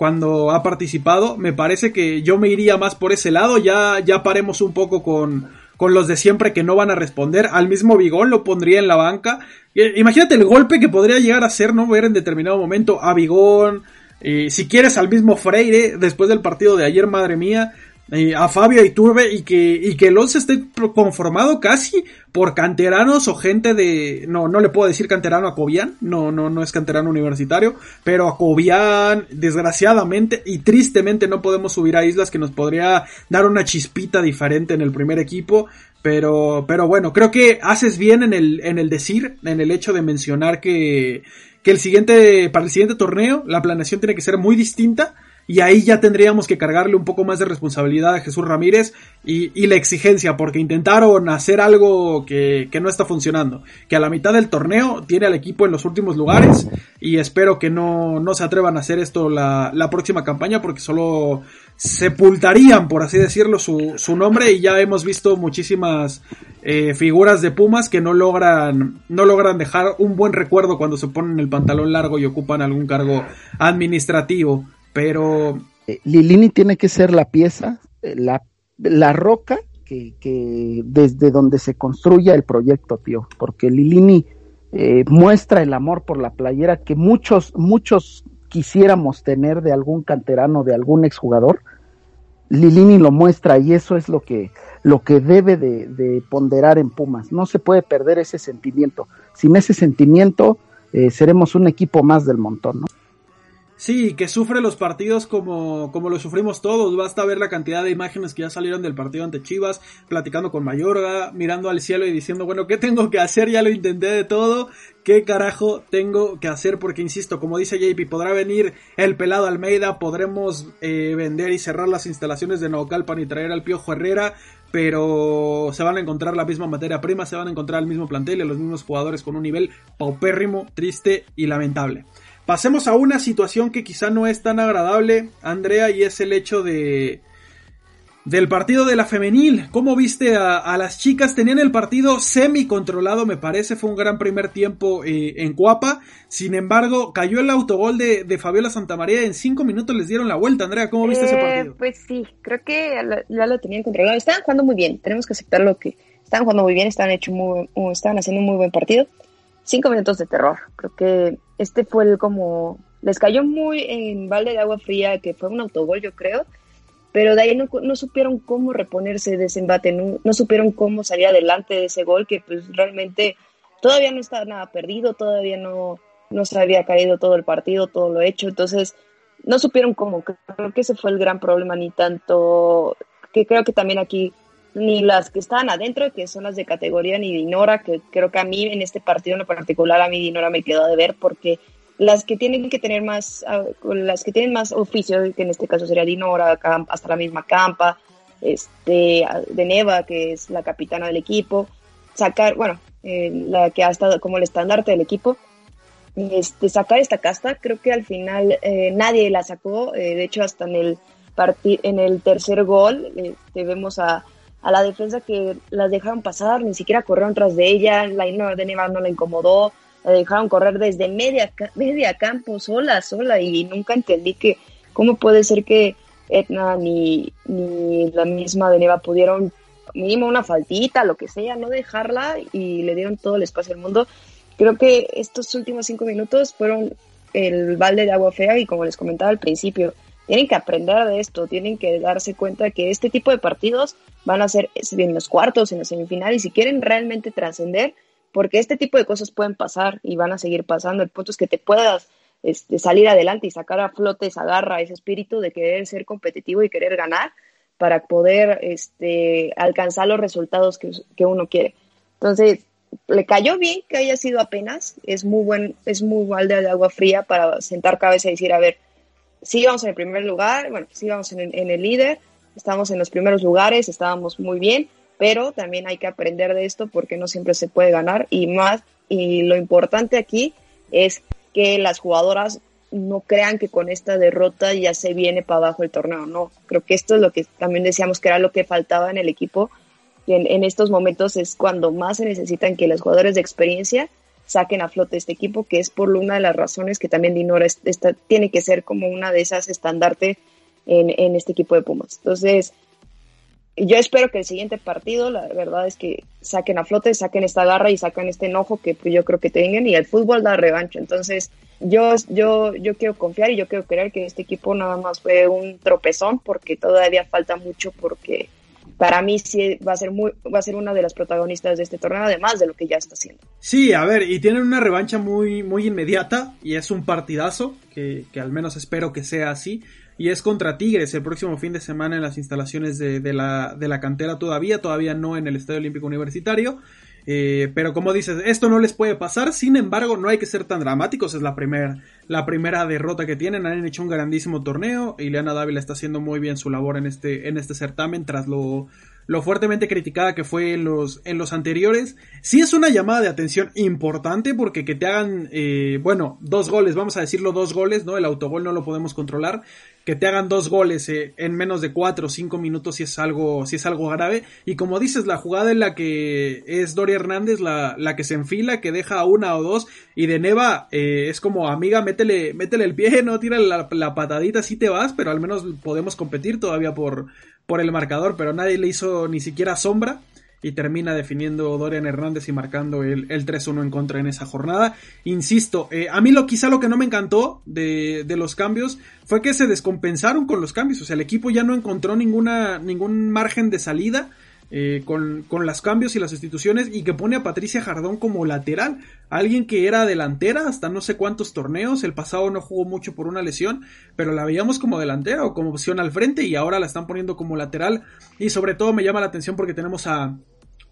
cuando ha participado. Me parece que yo me iría más por ese lado. Ya, ya paremos un poco con, con los de siempre que no van a responder. Al mismo Bigón lo pondría en la banca. Imagínate el golpe que podría llegar a ser, ¿no? Ver en determinado momento a Bigón. Eh, si quieres al mismo Freire, después del partido de ayer, madre mía, eh, a Fabio Iturbe y que, y que el once esté conformado casi por canteranos o gente de, no, no le puedo decir canterano a Cobian, no, no, no es canterano universitario, pero a Cobian, desgraciadamente y tristemente no podemos subir a Islas que nos podría dar una chispita diferente en el primer equipo, pero, pero bueno, creo que haces bien en el, en el decir, en el hecho de mencionar que, que el siguiente, para el siguiente torneo, la planeación tiene que ser muy distinta y ahí ya tendríamos que cargarle un poco más de responsabilidad a Jesús Ramírez y, la exigencia, porque intentaron hacer algo que, no está funcionando, que a la mitad del torneo tiene al equipo en los últimos lugares y espero que no, no se atrevan a hacer esto la, la próxima campaña porque solo sepultarían, por así decirlo, su, su nombre y ya hemos visto muchísimas eh, figuras de Pumas que no logran, no logran dejar un buen recuerdo cuando se ponen el pantalón largo y ocupan algún cargo administrativo. Pero eh, Lilini tiene que ser la pieza, eh, la, la roca que, que, desde donde se construya el proyecto, tío, porque Lilini eh, muestra el amor por la playera que muchos, muchos quisiéramos tener de algún canterano, de algún exjugador. Lilini lo muestra y eso es lo que, lo que debe de, de ponderar en Pumas. No se puede perder ese sentimiento. Sin ese sentimiento, eh, seremos un equipo más del montón, ¿no? Sí, que sufre los partidos como, como lo sufrimos todos. Basta ver la cantidad de imágenes que ya salieron del partido ante Chivas, platicando con Mayorga, mirando al cielo y diciendo, bueno, ¿qué tengo que hacer? Ya lo intenté de todo. ¿Qué carajo tengo que hacer? Porque, insisto, como dice JP, podrá venir el pelado Almeida, podremos eh, vender y cerrar las instalaciones de Naucalpan y traer al Piojo Herrera, pero se van a encontrar la misma materia prima, se van a encontrar el mismo plantel y los mismos jugadores con un nivel paupérrimo, triste y lamentable. Pasemos a una situación que quizá no es tan agradable, Andrea, y es el hecho de del partido de la femenil. ¿Cómo viste a, a las chicas? Tenían el partido semi controlado, me parece. Fue un gran primer tiempo eh, en Cuapa. Sin embargo, cayó el autogol de, de Fabiola Santamaría. En cinco minutos les dieron la vuelta. Andrea, ¿cómo viste eh, ese partido? Pues sí, creo que ya lo, ya lo, tenían controlado. Estaban jugando muy bien. Tenemos que aceptar lo que estaban jugando muy bien. Estaban, hecho muy, estaban haciendo un muy buen partido cinco minutos de terror. Creo que este fue como, les cayó muy en balde de agua fría, que fue un autogol yo creo, pero de ahí no, no supieron cómo reponerse de ese embate, no, no, supieron cómo salir adelante de ese gol, que pues realmente todavía no estaba nada perdido, todavía no, no se había caído todo el partido, todo lo hecho, entonces no supieron cómo, creo que ese fue el gran problema, ni tanto, que creo que también aquí ni las que estaban adentro, que son las de categoría, ni Dinora, que creo que a mí en este partido en particular, a mí Dinora me quedó de ver porque las que tienen que tener más, las que tienen más oficio, que en este caso sería Dinora, hasta la misma Campa, este, de Neva, que es la capitana del equipo, sacar, bueno, eh, la que ha estado como el estandarte del equipo, este, sacar esta casta, creo que al final eh, nadie la sacó, eh, de hecho hasta en el, en el tercer gol este, vemos a a la defensa que las dejaron pasar, ni siquiera corrieron tras de ella, la de Neva no la incomodó, la dejaron correr desde media, media campo sola, sola, y nunca entendí que cómo puede ser que Etna ni, ni la misma de Neva pudieron mínimo una faltita, lo que sea, no dejarla y le dieron todo el espacio del mundo. Creo que estos últimos cinco minutos fueron el balde de agua fea y como les comentaba al principio, tienen que aprender de esto, tienen que darse cuenta que este tipo de partidos van a ser en los cuartos, en la semifinal, y si quieren realmente trascender, porque este tipo de cosas pueden pasar y van a seguir pasando. El punto es que te puedas este, salir adelante y sacar a flote esa garra, ese espíritu de querer ser competitivo y querer ganar para poder este, alcanzar los resultados que, que uno quiere. Entonces, le cayó bien que haya sido apenas, es muy buen, es muy balde de agua fría para sentar cabeza y decir, a ver, sí vamos en el primer lugar, bueno, sí vamos en, en el líder, estamos en los primeros lugares, estábamos muy bien, pero también hay que aprender de esto porque no siempre se puede ganar y más, y lo importante aquí es que las jugadoras no crean que con esta derrota ya se viene para abajo el torneo, no, creo que esto es lo que también decíamos que era lo que faltaba en el equipo, y en, en estos momentos es cuando más se necesitan que los jugadores de experiencia saquen a flote este equipo, que es por una de las razones que también Dinora está, tiene que ser como una de esas estandarte en, en este equipo de Pumas. Entonces, yo espero que el siguiente partido, la verdad es que saquen a flote, saquen esta garra y saquen este enojo que pues, yo creo que tengan y el fútbol da revancha. Entonces, yo, yo, yo quiero confiar y yo quiero creer que este equipo nada más fue un tropezón porque todavía falta mucho porque para mí sí va a ser muy, va a ser una de las protagonistas de este torneo, además de lo que ya está haciendo. Sí, a ver, y tienen una revancha muy, muy inmediata y es un partidazo, que, que al menos espero que sea así y es contra Tigres el próximo fin de semana en las instalaciones de, de, la, de la cantera todavía, todavía no en el Estadio Olímpico Universitario. Eh, pero como dices, esto no les puede pasar, sin embargo, no hay que ser tan dramáticos, es la, primer, la primera derrota que tienen, han hecho un grandísimo torneo, Ileana Dávila está haciendo muy bien su labor en este, en este certamen tras lo, lo fuertemente criticada que fue en los, en los anteriores. Sí es una llamada de atención importante porque que te hagan, eh, bueno, dos goles, vamos a decirlo dos goles, ¿no? El autogol no lo podemos controlar. Que te hagan dos goles eh, en menos de cuatro o cinco minutos si es algo, si es algo grave. Y como dices, la jugada en la que es Doria Hernández la, la que se enfila, que deja una o dos, y de Neva eh, es como, amiga, métele, métele el pie, no tira la, la patadita, si te vas, pero al menos podemos competir todavía por, por el marcador, pero nadie le hizo ni siquiera sombra y termina definiendo Dorian Hernández y marcando el, el 3-1 en contra en esa jornada. Insisto, eh, a mí lo quizá lo que no me encantó de, de, los cambios fue que se descompensaron con los cambios, o sea, el equipo ya no encontró ninguna, ningún margen de salida eh, con, con los cambios y las sustituciones y que pone a Patricia Jardón como lateral, alguien que era delantera hasta no sé cuántos torneos, el pasado no jugó mucho por una lesión, pero la veíamos como delantera o como opción al frente y ahora la están poniendo como lateral. Y sobre todo me llama la atención porque tenemos a,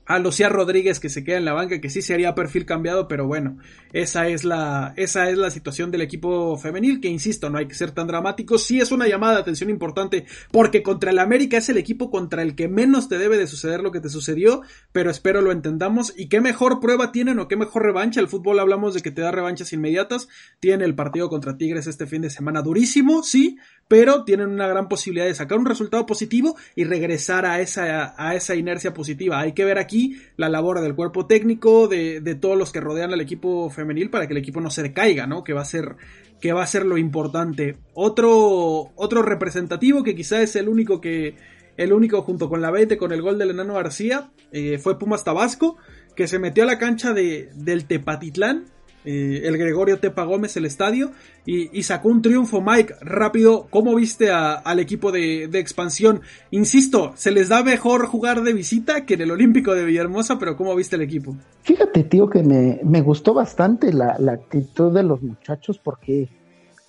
a Lucía Rodríguez que se queda en la banca, que sí sería perfil cambiado, pero bueno, esa es la, esa es la situación del equipo femenil, que insisto, no hay que ser tan dramático, sí es una llamada de atención importante, porque contra el América es el equipo contra el que menos te debe de suceder lo que te sucedió, pero espero lo entendamos, y qué mejor prueba tienen o qué mejor revancha, el fútbol hablamos de que te da revanchas inmediatas, tiene el partido contra Tigres este fin de semana durísimo, sí, pero tienen una gran posibilidad de sacar un resultado positivo y regresar a esa, a esa inercia positiva. Hay que ver aquí la labor del cuerpo técnico, de, todos los que rodean al equipo femenil para que el equipo no se decaiga, ¿no? Que va a ser, que va a ser lo importante. Otro, otro representativo que quizá es el único que, el único junto con la 20 con el gol del enano García, eh, fue Pumas Tabasco, que se metió a la cancha de, del Tepatitlán eh, el Gregorio Tepa Gómez el estadio y, sacó un triunfo Mike rápido ¿cómo viste a, al equipo de, expansión? insisto se les da mejor jugar de visita que en el Olímpico de Villahermosa pero ¿cómo viste el equipo? fíjate tío que me, gustó bastante la, actitud de los muchachos porque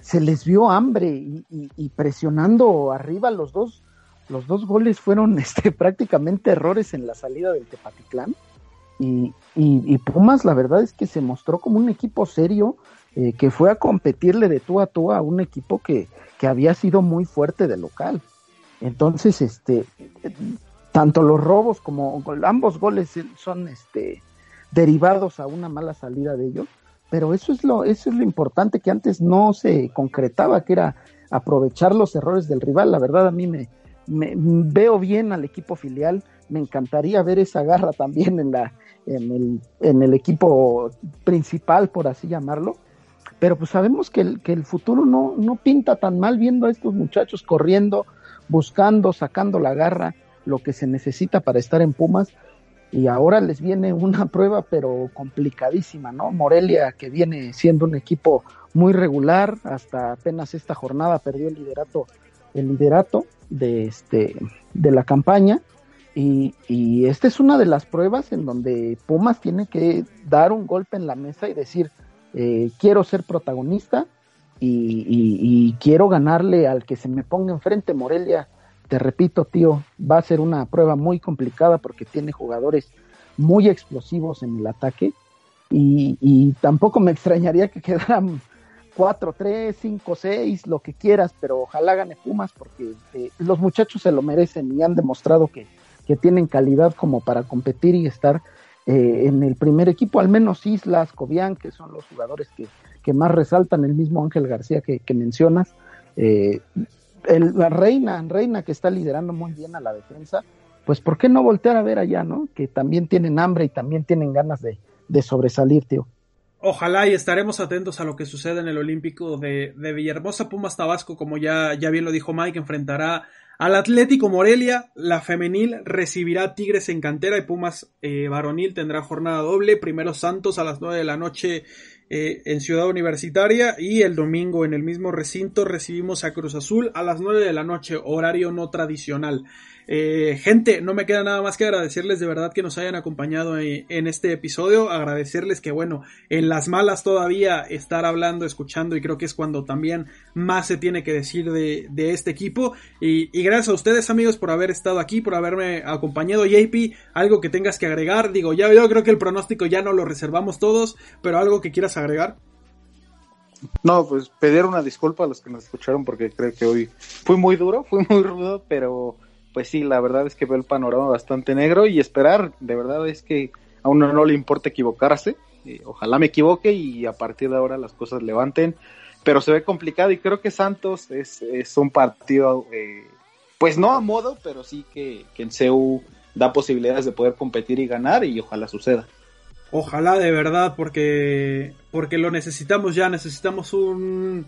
se les vio hambre y presionando arriba los dos los dos goles fueron este, prácticamente errores en la salida del Tepatitlán y, y, y, Pumas, la verdad es que se mostró como un equipo serio eh, que fue a competirle de tú a tú a un equipo que, que había sido muy fuerte de local. Entonces, este, tanto los robos como ambos goles son este, derivados a una mala salida de ellos, pero eso es lo, eso es lo importante que antes no se concretaba, que era aprovechar los errores del rival. La verdad, a mí me, me veo bien al equipo filial, me encantaría ver esa garra también en la, en el, en el equipo principal, por así llamarlo. Pero pues sabemos que el, que el futuro no, no pinta tan mal viendo a estos muchachos corriendo, buscando, sacando la garra, lo que se necesita para estar en Pumas. Y ahora les viene una prueba, pero complicadísima, ¿no? Morelia, que viene siendo un equipo muy regular, hasta apenas esta jornada perdió el liderato, el liderato de este, de la campaña y, esta es una de las pruebas en donde Pumas tiene que dar un golpe en la mesa y decir, eh, quiero ser protagonista y, quiero ganarle al que se me ponga enfrente. Morelia, te repito, tío, va a ser una prueba muy complicada porque tiene jugadores muy explosivos en el ataque y, tampoco me extrañaría que quedaran 4, 3, 5, 6, lo que quieras, pero ojalá gane Pumas porque eh, los muchachos se lo merecen y han demostrado que que tienen calidad como para competir y estar eh, en el primer equipo, al menos Islas, Cobian, que son los jugadores que, que más resaltan, el mismo Ángel García que, que mencionas, eh, la Reina, Reina que está liderando muy bien a la defensa, pues ¿por qué no voltear a ver allá, no? Que también tienen hambre y también tienen ganas de, de sobresalir, tío. ojalá y estaremos atentos a lo que suceda en el Olímpico de, de Villahermosa. Pumas Tabasco, como ya, ya bien lo dijo Mike, enfrentará al Atlético Morelia. La femenil recibirá Tigres en cantera y Pumas eh, varonil tendrá jornada doble. Primero Santos a las 9 de la noche eh, en Ciudad Universitaria y el domingo en el mismo recinto recibimos a Cruz Azul a las 9 de la noche, horario no tradicional. Eh, gente, no me queda nada más que agradecerles de verdad que nos hayan acompañado en, este episodio, agradecerles que bueno, en las malas todavía estar hablando, escuchando y creo que es cuando también más se tiene que decir de, este equipo. Y, gracias a ustedes amigos por haber estado aquí, por haberme acompañado. JP, algo que tengas que agregar, digo, ya yo creo que el pronóstico ya no lo reservamos todos, pero algo que quieras agregar. No, pues pedir una disculpa a los que nos escucharon porque creo que hoy fui muy duro, fui muy rudo, pero pues sí, la verdad es que veo el panorama bastante negro y esperar, de verdad es que a uno no le importa equivocarse, eh, ojalá me equivoque y a partir de ahora las cosas levanten, pero se ve complicado y creo que Santos es, es un partido, eh, pues no a modo, pero sí que, que en CEU da posibilidades de poder competir y ganar y ojalá suceda. Ojalá de verdad, porque, porque lo necesitamos ya, necesitamos un,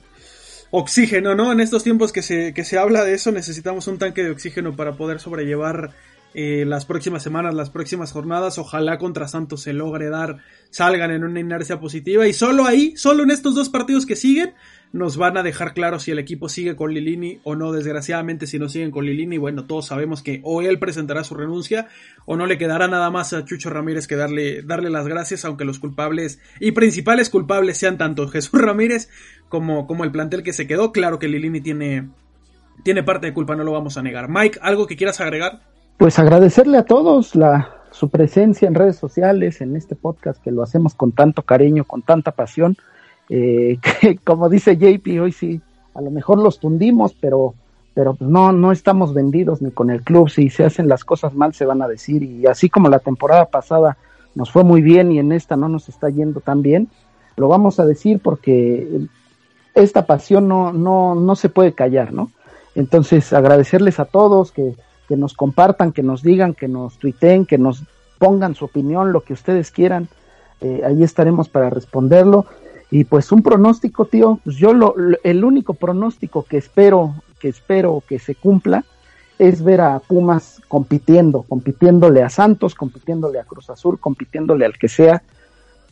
oxígeno, ¿no? En estos tiempos que se, que se habla de eso, necesitamos un tanque de oxígeno para poder sobrellevar eh, las próximas semanas, las próximas jornadas. Ojalá contra Santos se logre dar, salgan en una inercia positiva. Y solo ahí, solo en estos dos partidos que siguen, nos van a dejar claro si el equipo sigue con Lilini o no. Desgraciadamente, si no siguen con Lilini, bueno, todos sabemos que o él presentará su renuncia o no le quedará nada más a Chucho Ramírez que darle, darle las gracias, aunque los culpables y principales culpables sean tanto Jesús Ramírez como, como el plantel que se quedó. Claro que Lilini tiene, tiene parte de culpa, no lo vamos a negar. Mike, ¿algo que quieras agregar? Pues agradecerle a todos la, su presencia en redes sociales, en este podcast que lo hacemos con tanto cariño, con tanta pasión eh, que como dice JP, hoy sí, a lo mejor los tundimos, pero, pero pues no, no estamos vendidos ni con el club, si se hacen las cosas mal se van a decir, y así como la temporada pasada nos fue muy bien y en esta no nos está yendo tan bien, lo vamos a decir porque esta pasión no, no, no se puede callar, ¿no? Entonces, agradecerles a todos que, que nos compartan, que nos digan, que nos tuiteen, que nos pongan su opinión, lo que ustedes quieran. Eh, ahí estaremos para responderlo. Y pues un pronóstico, tío, pues yo lo, el único pronóstico que espero, que espero que se cumpla es ver a Pumas compitiendo, compitiéndole a Santos, compitiéndole a Cruz Azul, compitiéndole al que sea,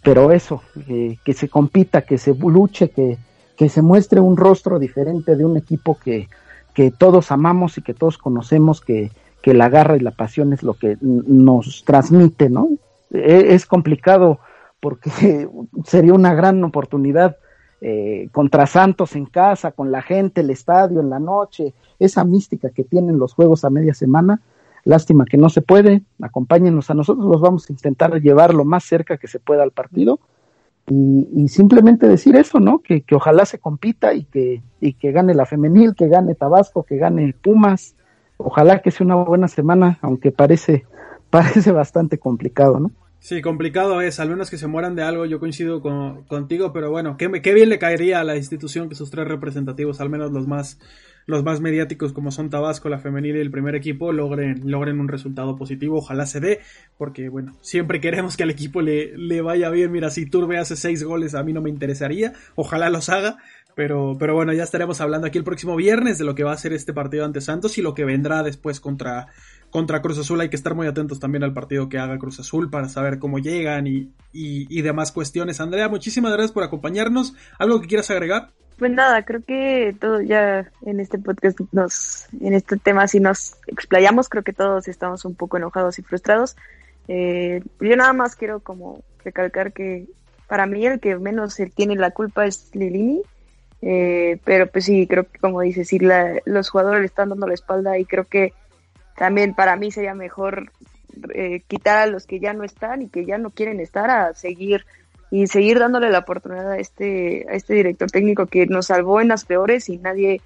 pero eso, que se compita, que se luche, que, que se muestre un rostro diferente de un equipo que, que todos amamos y que todos conocemos, que, que la garra y la pasión es lo que nos transmite, ¿no? E, es complicado porque sería una gran oportunidad eh, contra Santos en casa, con la gente, el estadio en la noche, esa mística que tienen los juegos a media semana. Lástima que no se puede, acompáñenos a nosotros, los vamos a intentar llevar lo más cerca que se pueda al partido y, simplemente decir eso, ¿no? Que, que, ojalá se compita y que, y que gane la femenil, que gane Tabasco, que gane Pumas, ojalá que sea una buena semana, aunque parece, parece bastante complicado, ¿no? Sí, complicado es, al menos que se mueran de algo, yo coincido con, contigo, pero bueno, qué, qué bien le caería a la institución que sus tres representativos, al menos los más, los más mediáticos como son Tabasco, la femenil y el primer equipo, logren, logren un resultado positivo, ojalá se dé, porque bueno, siempre queremos que al equipo le, le vaya bien, mira, si Turbe hace seis goles a mí no me interesaría, ojalá los haga, pero, pero bueno, ya estaremos hablando aquí el próximo viernes de lo que va a ser este partido ante Santos y lo que vendrá después contra, contra Cruz Azul. Hay que estar muy atentos también al partido que haga Cruz Azul para saber cómo llegan y, y, demás cuestiones. Andrea, muchísimas gracias por acompañarnos. ¿Algo que quieras agregar? Pues nada, creo que todo ya en este podcast nos, en este tema si nos explayamos, creo que todos estamos un poco enojados y frustrados. Eh, yo nada más quiero como recalcar que para mí el que menos tiene la culpa es Lilini, eh, pero pues sí, creo que como dices, sí, los jugadores le están dando la espalda y creo que también para mí sería mejor eh, quitar a los que ya no están y que ya no quieren estar a seguir y seguir dándole la oportunidad a este a este director técnico que nos salvó en las peores y nadie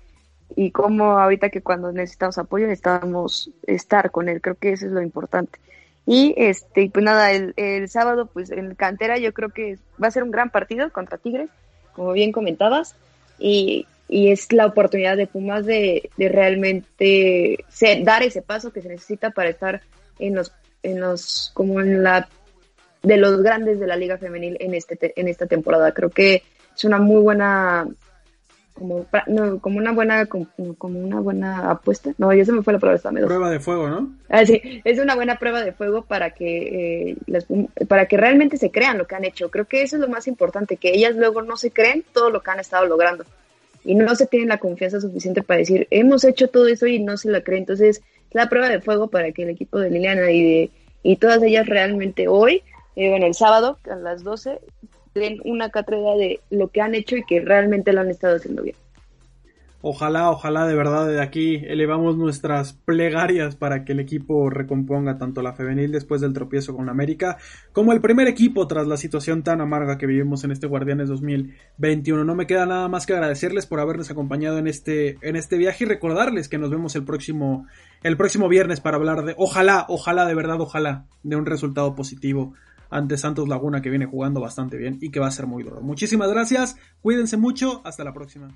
y como ahorita que cuando necesitamos apoyo necesitamos estar con él. Creo que eso es lo importante. Y este pues nada el, el sábado pues en cantera yo creo que va a ser un gran partido contra Tigres como bien comentabas. Y y es la oportunidad de Pumas de, de realmente dar ese paso que se necesita para estar en los, en los, como en la de los grandes de la Liga Femenil en, este, en esta temporada. Creo que es una muy buena como, no, como una buena como, una buena apuesta. No, ya se me fue la palabra. Está prueba de fuego, ¿no? Ah, sí, es una buena prueba de fuego para que eh, las, para que realmente se crean lo que han hecho. Creo que eso es lo más importante, que ellas luego no se creen todo lo que han estado logrando y no se tienen la confianza suficiente para decir hemos hecho todo eso y no se la creen. Entonces, es la prueba de fuego para que el equipo de Liliana y de y todas ellas realmente hoy, eh, bueno, el sábado a las 12 den una cátedra de lo que han hecho y que realmente lo han estado haciendo bien. Ojalá, ojalá de verdad de aquí elevamos nuestras plegarias para que el equipo recomponga tanto la femenil después del tropiezo con América como el primer equipo tras la situación tan amarga que vivimos en este Guardianes 2021. No me queda nada más que agradecerles por habernos acompañado en este en este viaje y recordarles que nos vemos el próximo el próximo viernes para hablar de ojalá, ojalá de verdad, ojalá de un resultado positivo ante Santos Laguna que viene jugando bastante bien y que va a ser muy duro. Muchísimas gracias, cuídense mucho, hasta la próxima.